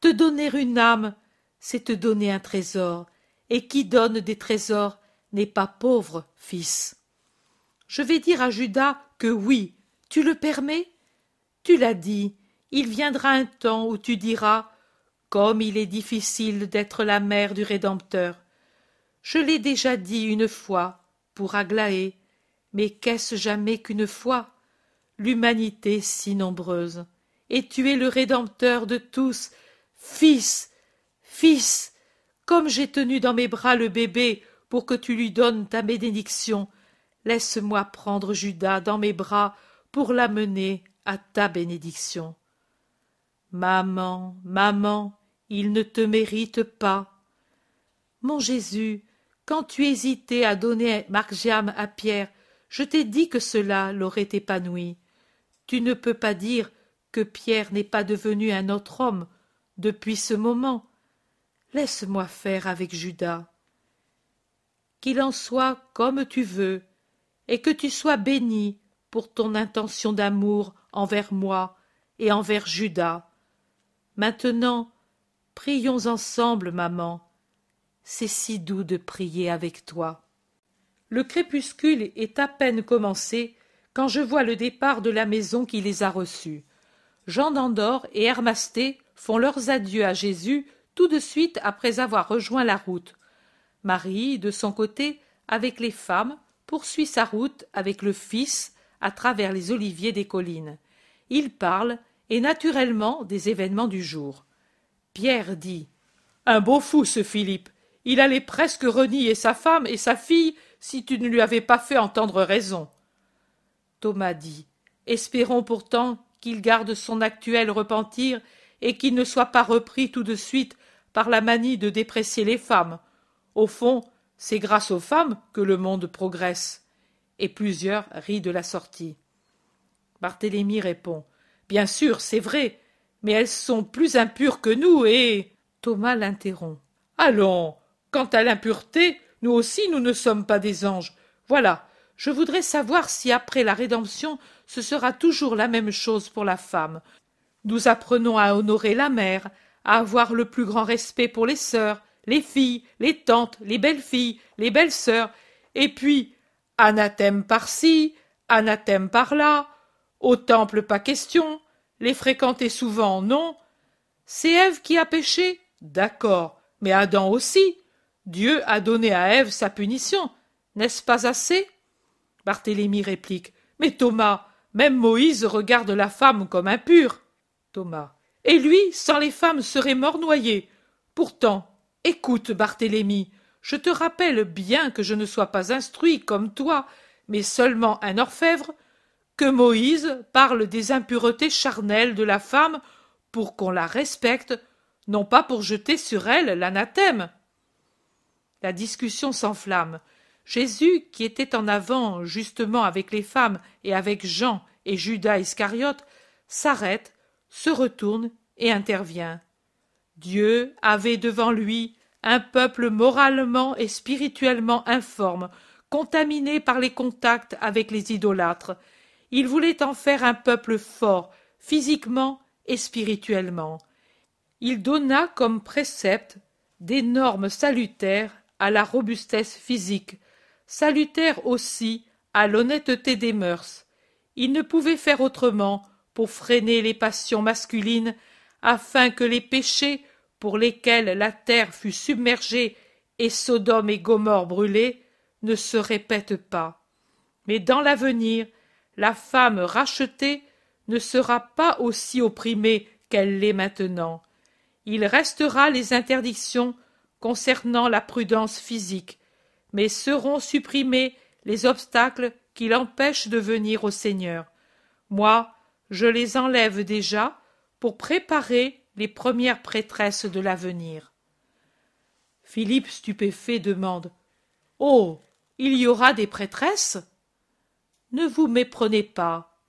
te donner une âme, c'est te donner un trésor, et qui donne des trésors n'est pas pauvre, fils. Je vais dire à Judas que oui, tu le permets? Tu l'as dit, il viendra un temps où tu diras Comme il est difficile d'être la mère du Rédempteur. Je l'ai déjà dit une fois, pour Aglaé, mais qu'est-ce jamais qu'une fois L'humanité si nombreuse. Et tu es le Rédempteur de tous. Fils, fils, comme j'ai tenu dans mes bras le bébé pour que tu lui donnes ta bénédiction. Laisse-moi prendre Judas dans mes bras pour l'amener à ta bénédiction. Maman, maman, il ne te mérite pas. Mon Jésus, quand tu hésitais à donner Margiam à Pierre, je t'ai dit que cela l'aurait épanoui. Tu ne peux pas dire que Pierre n'est pas devenu un autre homme depuis ce moment. Laisse-moi faire avec Judas qu'il en soit comme tu veux, et que tu sois béni pour ton intention d'amour envers moi et envers Judas. Maintenant, prions ensemble, maman. C'est si doux de prier avec toi. Le crépuscule est à peine commencé quand je vois le départ de la maison qui les a reçus. Jean d'Andorre et Hermasté font leurs adieux à Jésus tout de suite après avoir rejoint la route. Marie, de son côté, avec les femmes, poursuit sa route avec le Fils à travers les oliviers des collines. Ils parlent, et naturellement des événements du jour. Pierre dit Un beau fou, ce Philippe. Il allait presque renier sa femme et sa fille si tu ne lui avais pas fait entendre raison. Thomas dit Espérons pourtant qu'il garde son actuel repentir et qu'il ne soit pas repris tout de suite par la manie de déprécier les femmes. Au fond, c'est grâce aux femmes que le monde progresse. Et plusieurs rient de la sortie. Barthélemy répond Bien sûr, c'est vrai, mais elles sont plus impures que nous et. Thomas l'interrompt. Allons. Quant à l'impureté, nous aussi nous ne sommes pas des anges. Voilà. Je voudrais savoir si après la rédemption ce sera toujours la même chose pour la femme. Nous apprenons à honorer la mère, à avoir le plus grand respect pour les sœurs, les filles, les tantes, les belles-filles, les belles-sœurs, et puis anathème par-ci, anathème par-là, au temple pas question, les fréquenter souvent non. C'est Ève qui a péché, d'accord, mais Adam aussi. Dieu a donné à Ève sa punition, n'est-ce pas assez? Barthélemy réplique. Mais Thomas, même Moïse regarde la femme comme impure. Thomas. Et lui, sans les femmes, serait mort noyé. Pourtant, écoute, Barthélemy, je te rappelle bien que je ne sois pas instruit comme toi, mais seulement un orfèvre, que Moïse parle des impuretés charnelles de la femme pour qu'on la respecte, non pas pour jeter sur elle l'anathème. La discussion s'enflamme. Jésus, qui était en avant justement avec les femmes et avec Jean et Judas Iscariote, s'arrête, se retourne et intervient. Dieu avait devant lui un peuple moralement et spirituellement informe, contaminé par les contacts avec les idolâtres. Il voulait en faire un peuple fort, physiquement et spirituellement. Il donna comme précepte des normes salutaires à la robustesse physique, salutaire aussi à l'honnêteté des mœurs. Il ne pouvait faire autrement pour freiner les passions masculines, afin que les péchés pour lesquels la terre fut submergée et Sodome et Gomorre brûlés ne se répètent pas. Mais dans l'avenir, la femme rachetée ne sera pas aussi opprimée qu'elle l'est maintenant. Il restera les interdictions concernant la prudence physique, mais seront supprimés les obstacles qui l'empêchent de venir au Seigneur. Moi, je les enlève déjà pour préparer les premières prêtresses de l'avenir. Philippe, stupéfait, demande Oh il y aura des prêtresses? Ne vous méprenez pas.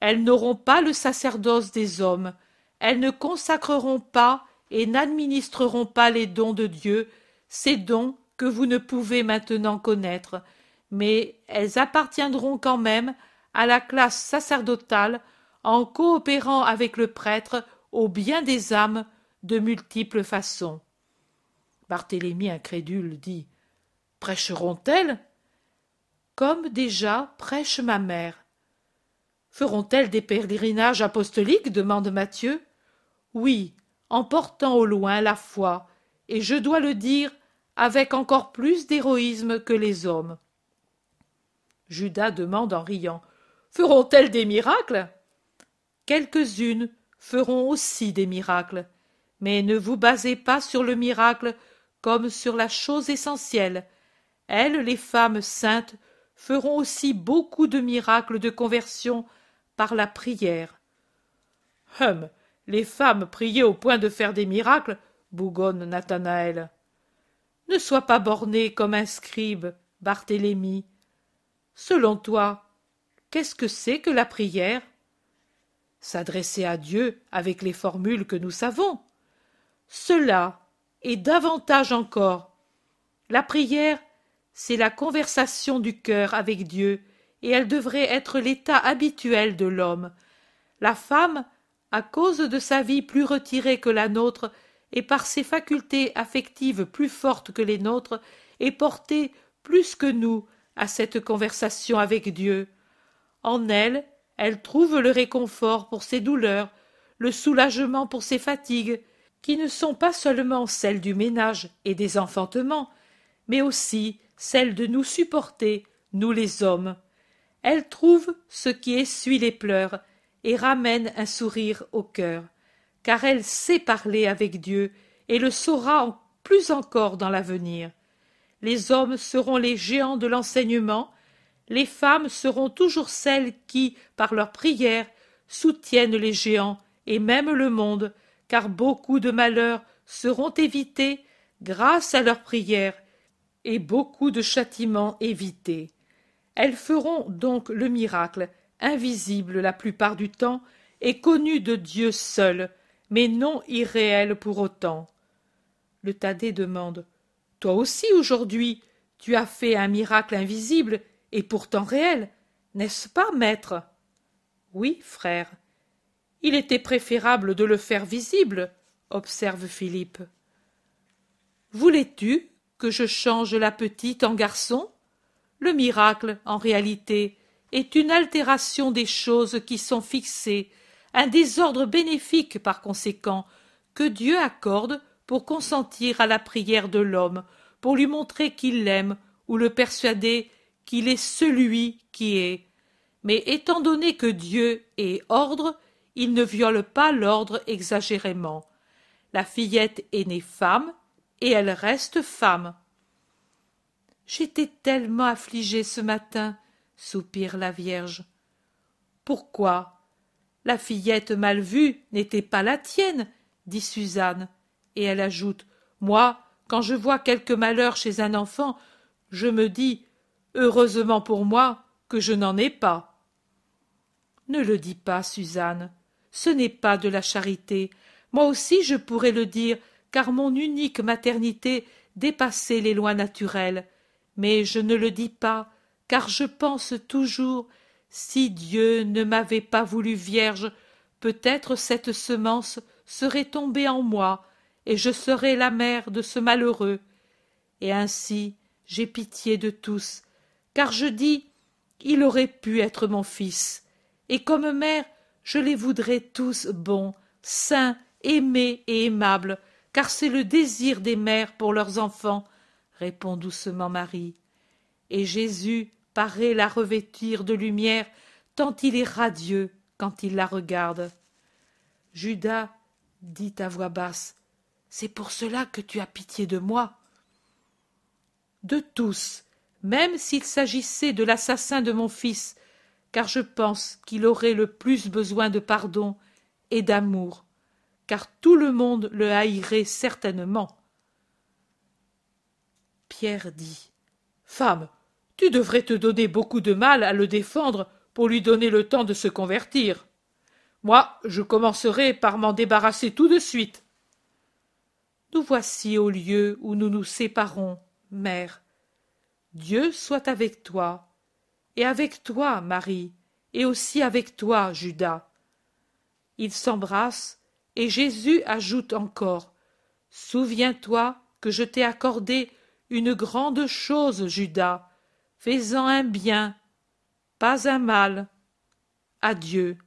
Elles n'auront pas le sacerdoce des hommes, elles ne consacreront pas et n'administreront pas les dons de Dieu, ces dons que vous ne pouvez maintenant connaître, mais elles appartiendront quand même à la classe sacerdotale en coopérant avec le prêtre au bien des âmes de multiples façons. Barthélemy incrédule dit Prêcheront-elles? Comme déjà prêche ma mère. Feront-elles des pèlerinages apostoliques? demande Matthieu. Oui, en portant au loin la foi, et je dois le dire avec encore plus d'héroïsme que les hommes. Judas demande en riant Feront-elles des miracles? Quelques-unes feront aussi des miracles, mais ne vous basez pas sur le miracle comme sur la chose essentielle. Elles, les femmes saintes, feront aussi beaucoup de miracles de conversion par la prière. Hum, les femmes priaient au point de faire des miracles, bougonne Nathanaël. Ne sois pas borné comme un scribe, Barthélemy. Selon toi, qu'est-ce que c'est que la prière? S'adresser à Dieu avec les formules que nous savons. Cela, et davantage encore. La prière, c'est la conversation du cœur avec Dieu, et elle devrait être l'état habituel de l'homme. La femme, à cause de sa vie plus retirée que la nôtre, et par ses facultés affectives plus fortes que les nôtres, est portée plus que nous à cette conversation avec Dieu. En elle, elle trouve le réconfort pour ses douleurs, le soulagement pour ses fatigues, qui ne sont pas seulement celles du ménage et des enfantements, mais aussi celles de nous supporter, nous les hommes. Elle trouve ce qui essuie les pleurs, et ramène un sourire au cœur, car elle sait parler avec Dieu et le saura plus encore dans l'avenir. Les hommes seront les géants de l'enseignement, les femmes seront toujours celles qui, par leurs prières, soutiennent les géants et même le monde, car beaucoup de malheurs seront évités grâce à leurs prières et beaucoup de châtiments évités. Elles feront donc le miracle, invisible la plupart du temps et connu de Dieu seul, mais non irréel pour autant. Le Thaddée demande Toi aussi aujourd'hui, tu as fait un miracle invisible et pourtant réel, n'est-ce pas, maître? Oui, frère. Il était préférable de le faire visible, observe Philippe. Voulais-tu que je change la petite en garçon? Le miracle, en réalité, est une altération des choses qui sont fixées, un désordre bénéfique par conséquent, que Dieu accorde pour consentir à la prière de l'homme, pour lui montrer qu'il l'aime ou le persuader qu'il est celui qui est. Mais étant donné que Dieu est ordre, il ne viole pas l'ordre exagérément. La fillette est née femme, et elle reste femme. J'étais tellement affligée ce matin, soupire la Vierge. Pourquoi? La fillette mal vue n'était pas la tienne, dit Suzanne, et elle ajoute Moi, quand je vois quelque malheur chez un enfant, je me dis Heureusement pour moi que je n'en ai pas. Ne le dis pas, Suzanne, ce n'est pas de la charité. Moi aussi je pourrais le dire, car mon unique maternité dépassait les lois naturelles. Mais je ne le dis pas, car je pense toujours si Dieu ne m'avait pas voulu vierge, peut-être cette semence serait tombée en moi, et je serais la mère de ce malheureux. Et ainsi j'ai pitié de tous, car je dis il aurait pu être mon fils, et comme mère je les voudrais tous bons, saints, aimés et aimables, car c'est le désir des mères pour leurs enfants, répond doucement Marie. Et Jésus paraît la revêtir de lumière tant il est radieux quand il la regarde. Judas dit à voix basse C'est pour cela que tu as pitié de moi. De tous, même s'il s'agissait de l'assassin de mon fils, car je pense qu'il aurait le plus besoin de pardon et d'amour car tout le monde le haïrait certainement. Pierre dit Femme, tu devrais te donner beaucoup de mal à le défendre pour lui donner le temps de se convertir. Moi, je commencerai par m'en débarrasser tout de suite. Nous voici au lieu où nous nous séparons, mère. Dieu soit avec toi, et avec toi, Marie, et aussi avec toi, Judas. Ils s'embrassent et Jésus ajoute encore Souviens-toi que je t'ai accordé une grande chose, Judas. Fais-en un bien, pas un mal. Adieu.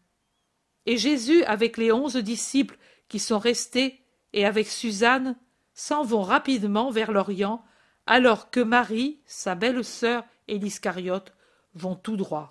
Et Jésus, avec les onze disciples qui sont restés, et avec Suzanne, s'en vont rapidement vers l'Orient, alors que Marie, sa belle sœur et l'Iscariote vont tout droit.